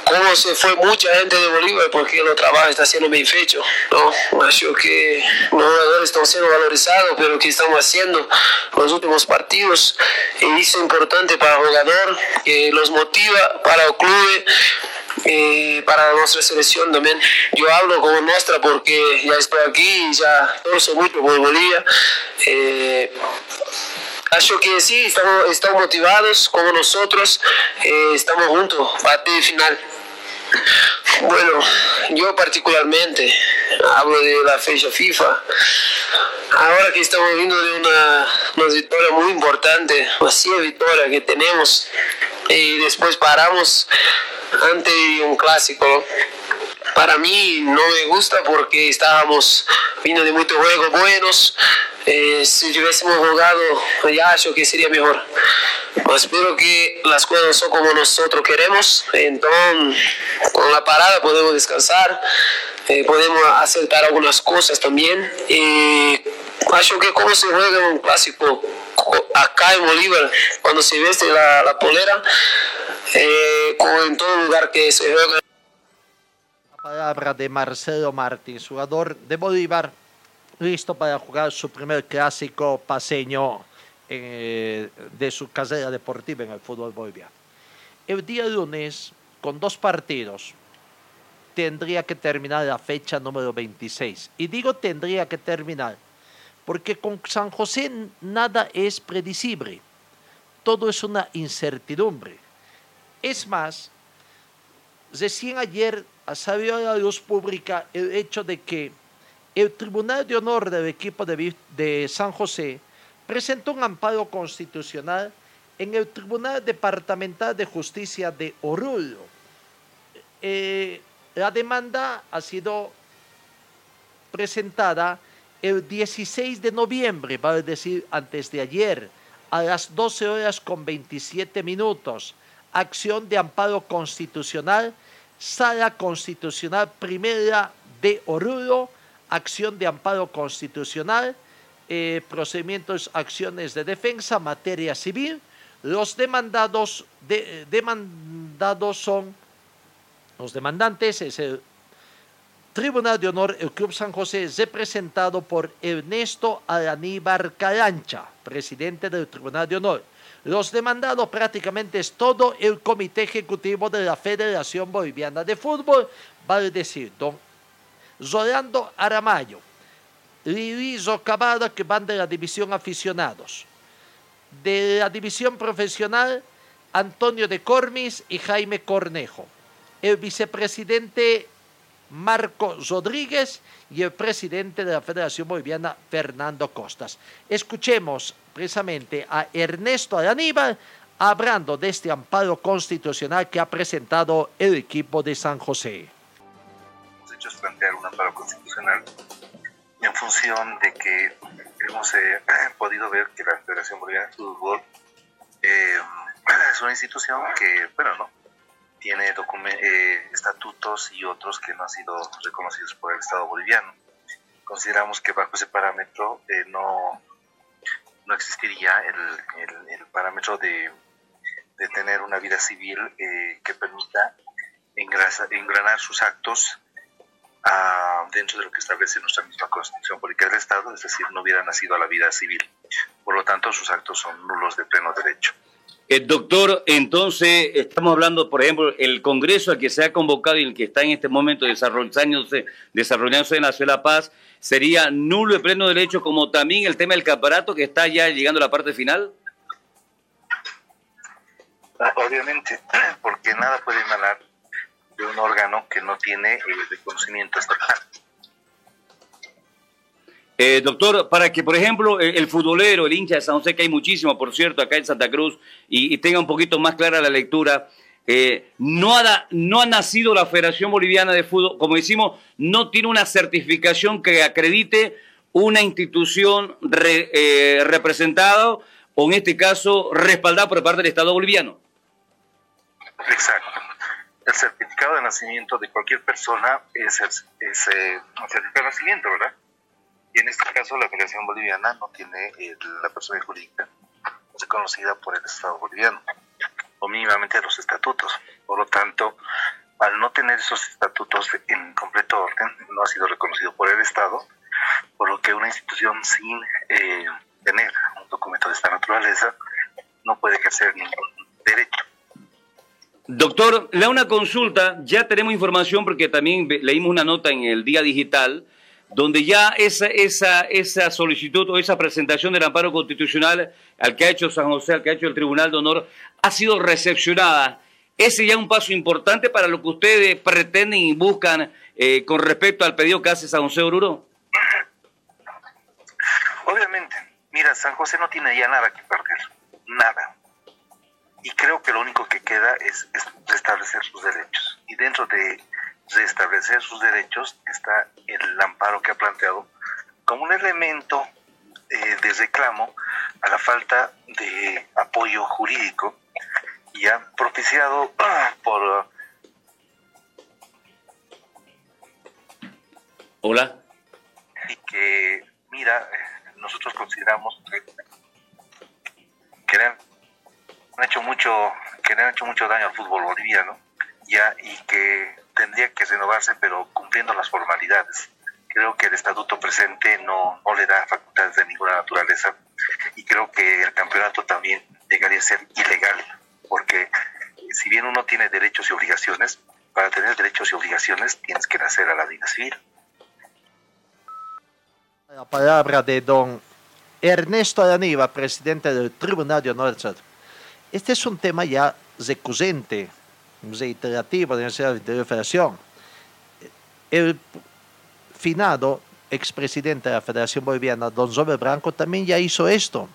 como se fue mucha gente de Bolívar porque el trabajo está siendo bien fecho, ¿no? Acho que los jugadores están siendo valorizados, pero que estamos haciendo los últimos partidos y es importante para el jugador, que los motiva para el club, eh, para nuestra selección también. Yo hablo como nuestra porque ya estoy aquí y ya torzo mucho por Bolivia. Eh, que sí, estamos, motivados como nosotros, eh, estamos juntos, parte final. Bueno, yo particularmente hablo de la fecha FIFA. Ahora que estamos viendo de una, una victoria muy importante, así victoria que tenemos, y después paramos ante un clásico. Para mí no me gusta porque estábamos viendo de muchos juegos buenos. Eh, si hubiésemos jugado, ya yo que sería mejor. Pero espero que las cosas son como nosotros queremos. Entonces, con la parada podemos descansar, eh, podemos aceptar algunas cosas también. Y acho que como se juega un clásico co- acá en Bolívar, cuando se veste la, la polera, eh, como en todo lugar que se juega. Palabra de Marcelo Martins, jugador de Bolívar, listo para jugar su primer clásico paseño eh, de su carrera deportiva en el fútbol boliviano. El día lunes, con dos partidos, tendría que terminar la fecha número 26. Y digo tendría que terminar, porque con San José nada es predecible, todo es una incertidumbre. Es más, recién ayer salió a la luz pública el hecho de que el Tribunal de Honor del equipo de, de San José presentó un amparo constitucional en el Tribunal Departamental de Justicia de Oruro. Eh, la demanda ha sido presentada el 16 de noviembre, vale decir antes de ayer, a las 12 horas con 27 minutos. Acción de amparo constitucional, Sala Constitucional Primera de Oruro, acción de amparo constitucional, eh, procedimientos, acciones de defensa, materia civil. Los demandados, de- demandados son, los demandantes es el Tribunal de Honor, el Club San José, representado por Ernesto Alaníbar Carancha, presidente del Tribunal de Honor. Los demandados prácticamente es todo el comité ejecutivo de la Federación Boliviana de Fútbol, vale decir, don Rolando Aramayo, Lili Rocabada, que van de la división aficionados, de la división profesional, Antonio de Cormis y Jaime Cornejo, el vicepresidente Marco Rodríguez y el presidente de la Federación Boliviana, Fernando Costas. Escuchemos precisamente a Ernesto Aníbal hablando de este amparo constitucional que ha presentado el equipo de San José. plantear un amparo constitucional en función de que hemos eh, <clears throat> podido ver que la Federación Boliviana de Fútbol eh, <clears throat> es una institución que, bueno, no tiene eh, estatutos y otros que no han sido reconocidos por el Estado boliviano. Consideramos que bajo ese parámetro eh, no, no existiría el, parámetro de, de tener una vida civil eh, que permita engrasa- engranar sus actos ah, dentro de lo que establece nuestra misma Constitución Política del Estado, es decir, no hubiera nacido a la vida civil. Por lo tanto, sus actos son nulos de pleno derecho. Eh, doctor, entonces estamos hablando, por ejemplo, el Congreso al que se ha convocado y el que está en este momento desarrollándose, desarrollándose en la Ciudad de La Paz, ¿sería nulo de pleno derecho como también el tema del caparato que está ya llegando a la parte final? Ah, Obviamente, <clears throat> porque nada puede emanar de un órgano que no tiene el reconocimiento estatal. Eh, doctor, para que, por ejemplo, el, el futbolero, el hincha de San José, que hay muchísimo, por cierto, acá en Santa Cruz, y, y tenga un poquito más clara la lectura, eh, no, ha no ha nacido la Federación Boliviana de Fútbol, como decimos, no tiene una certificación que acredite una institución re- eh, representada o en este caso respaldada por parte del Estado boliviano. Exacto. El certificado de nacimiento de cualquier persona es el, es, eh, un certificado de nacimiento, ¿verdad? Y en este caso la Federación Boliviana no tiene eh, la persona jurídica reconocida por el Estado boliviano, o mínimamente los estatutos. Por lo tanto, al no tener esos estatutos en completo orden, no ha sido reconocido por el Estado, por lo que una institución sin eh, tener un documento de esta naturaleza no puede ejercer ningún derecho. Doctor, le una consulta, ya tenemos información porque también leímos una nota en el Día Digital, donde ya esa, esa, esa solicitud o esa presentación del amparo constitucional al que ha hecho San José, al que ha hecho el Tribunal de Honor, ha sido recepcionada. Ese ya es un paso importante para lo que ustedes pretenden y buscan eh, con respecto al pedido que hace San José Oruro. Obviamente, mira, San José no tiene ya nada que perder, nada. Y creo que lo único que queda es, es restablecer sus derechos. Y dentro de restablecer sus derechos está el amparo que ha planteado como un elemento eh, de reclamo a la falta de apoyo jurídico y ha propiciado <clears throat> por Hola. y que, mira, eh, nosotros consideramos que, que le han hecho mucho, que le han hecho mucho daño al fútbol boliviano, ya, y que tendría que renovarse, pero cumpliendo las formalidades. Creo que el estatuto presente no, no le da facultades de ninguna naturaleza, y creo que el campeonato también llegaría a ser ilegal, porque si bien uno tiene derechos y obligaciones, para tener derechos y obligaciones tienes que nacer a la vida civil. La palabra de don Ernesto Araniva, presidente del Tribunal de Honor. Este es un tema ya recurrente, reiterativo de la Federación. El finado expresidente de la Federación Boliviana, don Robert Branco, también ya hizo esto.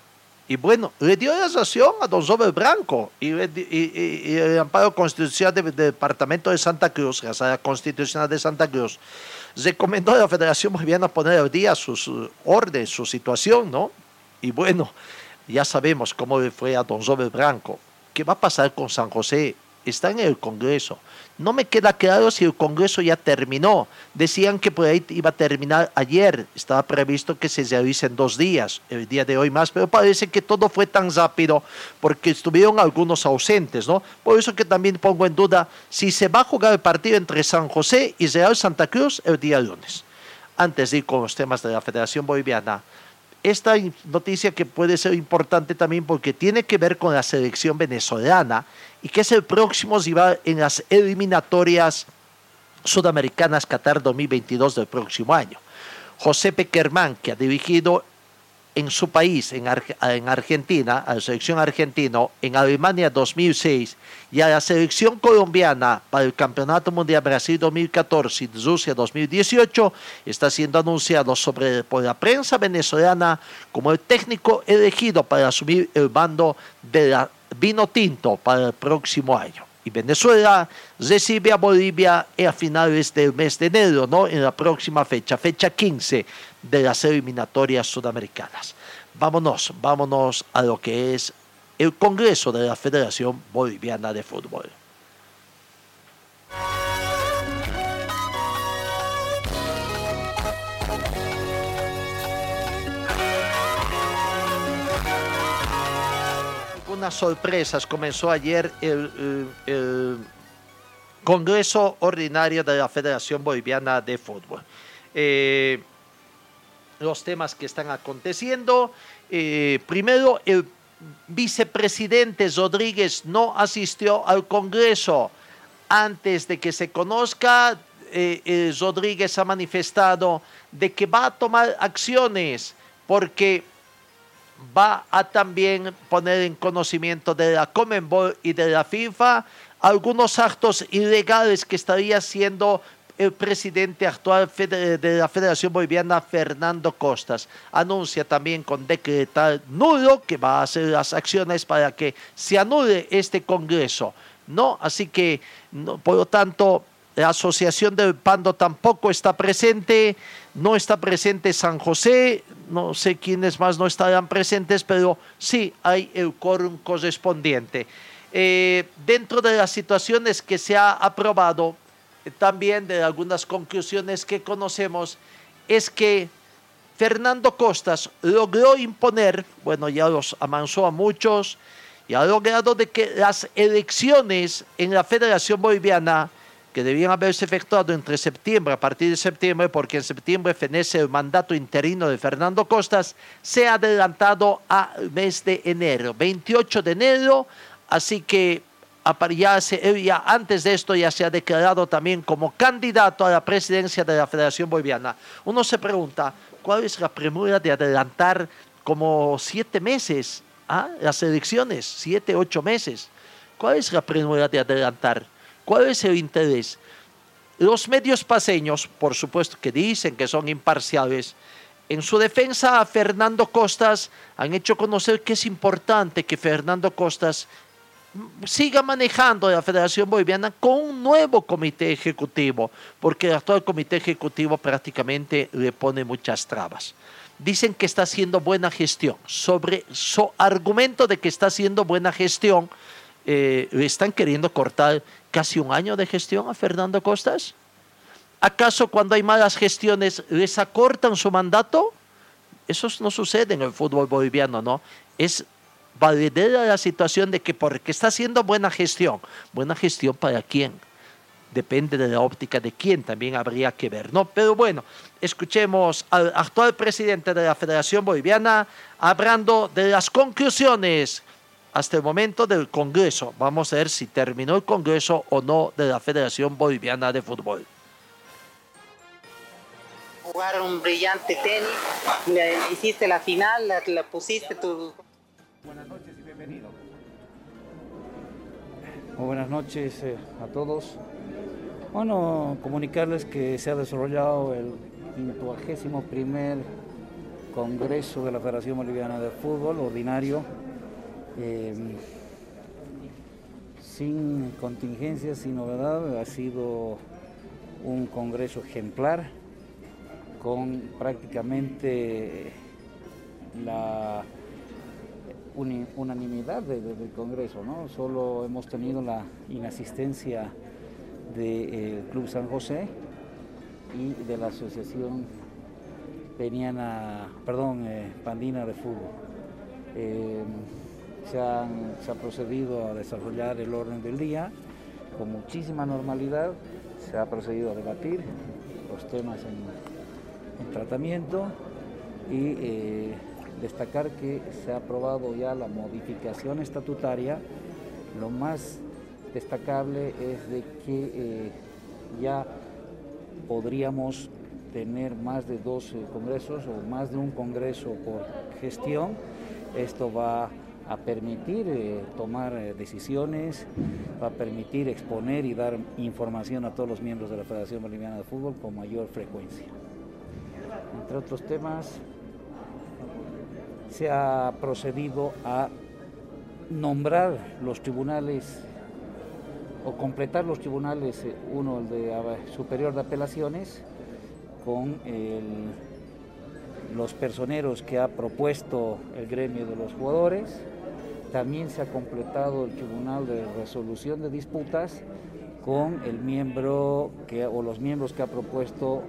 Y bueno, le dio la sanción a don Robert Branco y, y- y- y el amparo constitucional del del Departamento de Santa Cruz, la Sala Constitucional de Santa Cruz, recomendó a la Federación Boliviana poner al día su, su orden, su situación, ¿no? Y bueno, ya sabemos cómo fue a don Robert Branco. ¿Qué va a pasar con San José? Está en el Congreso. No me queda claro si el Congreso ya terminó. Decían que por ahí iba a terminar ayer. Estaba previsto que se realice en dos días, el día de hoy más, pero parece que todo fue tan rápido porque estuvieron algunos ausentes, ¿no? Por eso que también pongo en duda si se va a jugar el partido entre San José y Real Santa Cruz el día lunes. Antes de ir con los temas de la Federación Boliviana, esta noticia que puede ser importante también porque tiene que ver con la selección venezolana y que es el próximo rival en las eliminatorias sudamericanas Qatar 2022 del próximo año. José Peckerman, que ha dirigido en su país, en, Ar- en Argentina, a la selección argentina, en Alemania 2006 y a la selección colombiana para el Campeonato Mundial Brasil 2014 y Rusia 2018, está siendo anunciado sobre, por la prensa venezolana como el técnico elegido para asumir el mando de la Vino Tinto para el próximo año. Y Venezuela recibe a Bolivia a finales del mes de enero, ¿no? En la próxima fecha, fecha 15 de las eliminatorias sudamericanas. Vámonos, vámonos a lo que es el Congreso de la Federación Boliviana de Fútbol. Unas sorpresas. Comenzó ayer el, Congreso Ordinario de la Federación Boliviana de Fútbol. Eh, los temas que están aconteciendo. eh, primero, el vicepresidente Rodríguez no asistió al Congreso. Antes de que se conozca, eh, Rodríguez ha manifestado de que va a tomar acciones porque va a también poner en conocimiento de la Comenbol y de la FIFA algunos actos ilegales que estaría haciendo el presidente actual de la Federación Boliviana, Fernando Costas. Anuncia también con decretar nulo que va a hacer las acciones para que se anule este Congreso. ¿no? Así que, por lo tanto, La Asociación del Pando tampoco está presente. No está presente San José. No sé quiénes más no estarán presentes, pero sí hay el quórum correspondiente. Eh, dentro de las situaciones que se ha aprobado, eh, también de algunas conclusiones que conocemos, es que Fernando Costas logró imponer, bueno, ya los amansó a muchos, y ha logrado que las elecciones en la Federación Boliviana, que debían haberse efectuado entre septiembre, a partir de septiembre, porque en septiembre fenece el mandato interino de Fernando Costas, se ha adelantado al mes de enero, 28 de enero, así que ya, ya antes de esto ya se ha declarado también como candidato a la presidencia de la Federación Boliviana. Uno se pregunta, ¿cuál es la premura de adelantar como siete meses a las elecciones? Siete, ocho meses. ¿Cuál es la premura de adelantar? ¿Cuál es el interés? Los medios paseños, por supuesto que dicen que son imparciales, en su defensa a Fernando Costas han hecho conocer que es importante que Fernando Costas siga manejando la Federación Boliviana con un nuevo comité ejecutivo, porque el actual comité ejecutivo prácticamente le pone muchas trabas. Dicen que está haciendo buena gestión. Sobre su argumento de que está haciendo buena gestión, eh, le están queriendo cortar casi un año de gestión a Fernando Costas. ¿Acaso cuando hay malas gestiones les acortan su mandato? Eso no sucede en el fútbol boliviano, ¿no? Es valedera la situación de que porque está haciendo buena gestión, buena gestión para quién, depende de la óptica de quién, también habría que ver, ¿no? Pero bueno, escuchemos al actual presidente de la Federación Boliviana hablando de las conclusiones hasta el momento del Congreso. Vamos a ver si terminó el Congreso o no de la Federación Boliviana de Fútbol. Jugar un brillante tenis, le hiciste la final, la pusiste tu Buenas noches y bienvenido. Muy buenas noches eh, a todos. Bueno, comunicarles que se ha desarrollado el 51 primer Congreso de la Federación Boliviana de Fútbol ordinario, em, sin contingencias, sin novedad. Ha sido un Congreso ejemplar con prácticamente la unanimidad del Congreso, ¿no? Solo hemos tenido la inasistencia del Club San José y de la Asociación Peniana, perdón, eh, Pandina de Fútbol. Eh, se, ha procedido a desarrollar el orden del día con muchísima normalidad, se ha procedido a debatir los temas en, en tratamiento y destacar que se ha aprobado ya la modificación estatutaria. Lo más destacable es de que eh, ya podríamos tener más de dos congresos o más de un congreso por gestión. Esto va a permitir eh, tomar eh, decisiones, va a permitir exponer y dar información a todos los miembros de la Federación Boliviana de Fútbol con mayor frecuencia. Entre otros temas, se ha procedido a nombrar los tribunales o completar los tribunales, eh, uno el de superior de apelaciones, con los personeros que ha propuesto el gremio de los jugadores. También se ha completado el tribunal de resolución de disputas con el miembro o los miembros que ha propuesto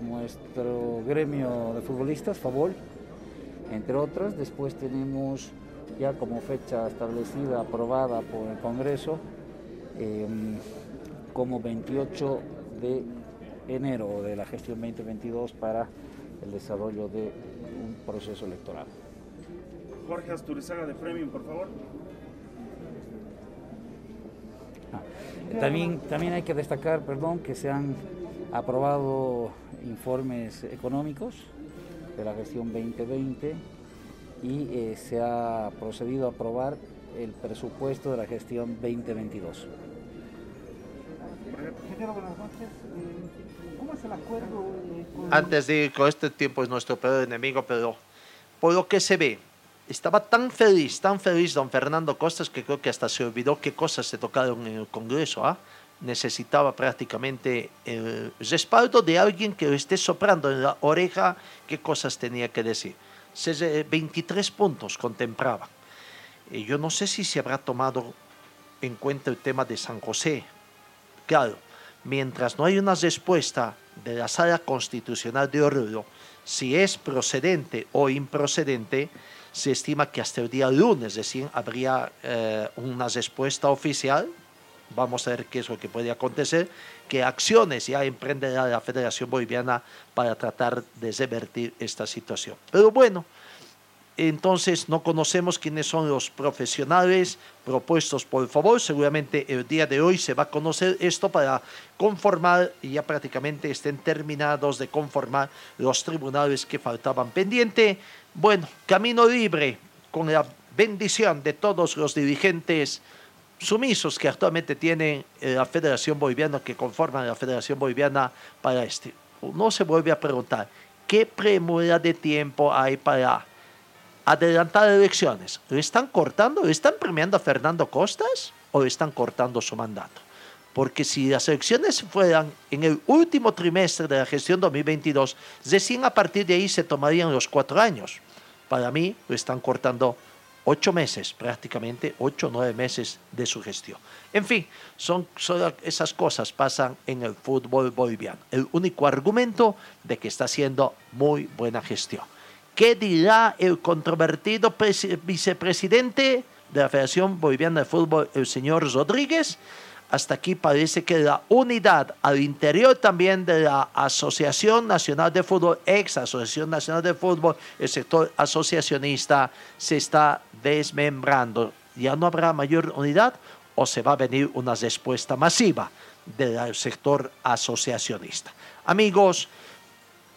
nuestro gremio de futbolistas, Favol entre otras. Después tenemos ya como fecha establecida, aprobada por el Congreso, em, como 28 de enero de la gestión 2022 para el desarrollo de un proceso electoral. Jorge Asturizaga de Premium, por favor. Ah, también, también hay que destacar, perdón, que se han aprobado informes económicos de la gestión 2020 y eh, se ha procedido a aprobar el presupuesto de la gestión 2022. ¿Cómo es el acuerdo? Antes de ir con este tiempo es nuestro peor enemigo, pero por lo que se ve, estaba tan feliz, tan feliz don Fernando Costas que creo que hasta se olvidó qué cosas se tocaron en el Congreso. ¿ah? necesitaba prácticamente el respaldo de alguien que le esté soprando en la oreja qué cosas tenía que decir. Se- 23 puntos contemplaban. Y yo no sé si se habrá tomado en cuenta el tema de San José. Claro, mientras no hay una respuesta de la Sala Constitucional de Oruro, si es procedente o improcedente, se estima que hasta el día lunes recién habría eh, una respuesta oficial. Vamos a ver qué es lo que puede acontecer, qué acciones ya emprenderá la Federación Boliviana para tratar de revertir esta situación. Pero bueno, entonces no conocemos quiénes son los profesionales propuestos por favor. Seguramente el día de hoy se va a conocer esto para conformar y ya prácticamente estén terminados de conformar los tribunales que faltaban pendiente. Bueno, camino libre con la bendición de todos los dirigentes sumisos que actualmente tiene eh, la Federación Boliviana, que conforman la Federación Boliviana para este. Uno se vuelve a preguntar, ¿qué premura de tiempo hay para adelantar elecciones? ¿Le están cortando? ¿Le están premiando a Fernando Costas o le están cortando su mandato? Porque si las elecciones fueran en el último trimestre de la gestión 2022, recién a partir de ahí se tomarían los cuatro años. Para mí, lo están cortando ocho meses, prácticamente ocho o nueve meses de su gestión. En fin, son, son esas cosas pasan en el fútbol boliviano. El único argumento de que está haciendo muy buena gestión. ¿Qué dirá el controvertido presi- vicepresidente de la Federación Boliviana de Fútbol, el señor Rodríguez? Hasta aquí parece que la unidad al interior también de la Asociación Nacional de Fútbol, ex Asociación Nacional de Fútbol, el sector asociacionista se está desmembrando. ¿Ya no habrá mayor unidad o se va a venir una respuesta masiva del sector asociacionista? Amigos,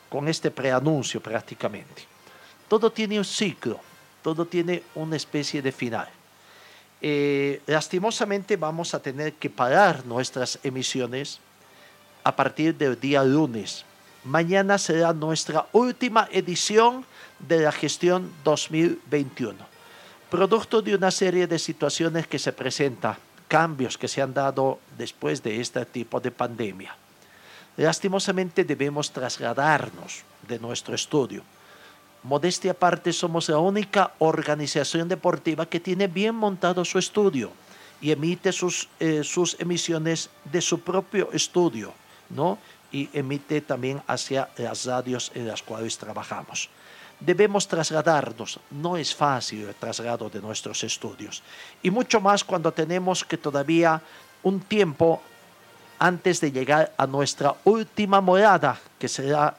con este preanuncio prácticamente. Todo tiene un ciclo, todo tiene una especie de final. Eh, lastimosamente vamos a tener que parar nuestras emisiones a partir del día lunes. Mañana será nuestra última edición de la gestión 2021. Producto de una serie de situaciones que se presentan, cambios que se han dado después de este tipo de pandemia. Lastimosamente debemos trasladarnos de nuestro estudio. Modestia aparte, somos la única organización deportiva que tiene bien montado su estudio y emite sus, eh, sus emisiones de su propio estudio, ¿no? Y emite también hacia las radios en las cuales trabajamos. Debemos trasladarnos, no es fácil el traslado de nuestros estudios, y mucho más cuando tenemos que todavía un tiempo antes de llegar a nuestra última morada, que será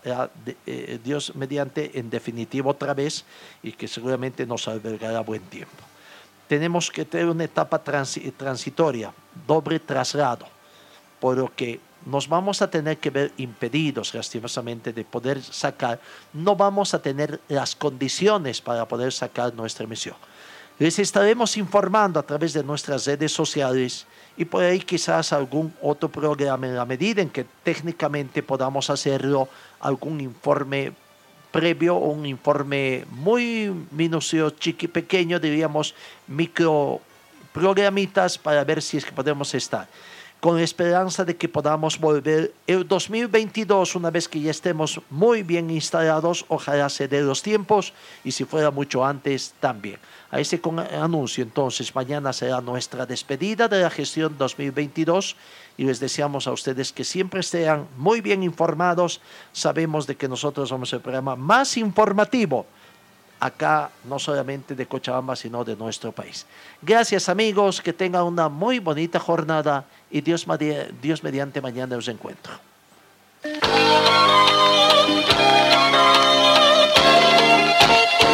eh, Dios mediante en definitivo otra vez y que seguramente nos albergará buen tiempo. Tenemos que tener una etapa transi- transitoria, doble traslado, por lo que nos vamos a tener que ver impedidos lastimosamente de poder sacar, no vamos a tener las condiciones para poder sacar nuestra emisión. Les estaremos informando a través de nuestras redes sociales y por ahí quizás algún otro programa en la medida en que técnicamente podamos hacerlo, algún informe previo un informe muy minucioso, chiqui, pequeño, diríamos, micro programitas para ver si es que podemos estar. Con esperanza de que podamos volver el 2022, una vez que ya estemos muy bien instalados, ojalá se dé los tiempos y si fuera mucho antes también. A con anuncio, entonces, mañana será nuestra despedida de la gestión 2022 y les deseamos a ustedes que siempre estén muy bien informados. Sabemos de que nosotros somos el programa más informativo acá, no solamente de Cochabamba, sino de nuestro país. Gracias amigos, que tengan una muy bonita jornada y Dios, Dios mediante mañana os encuentro.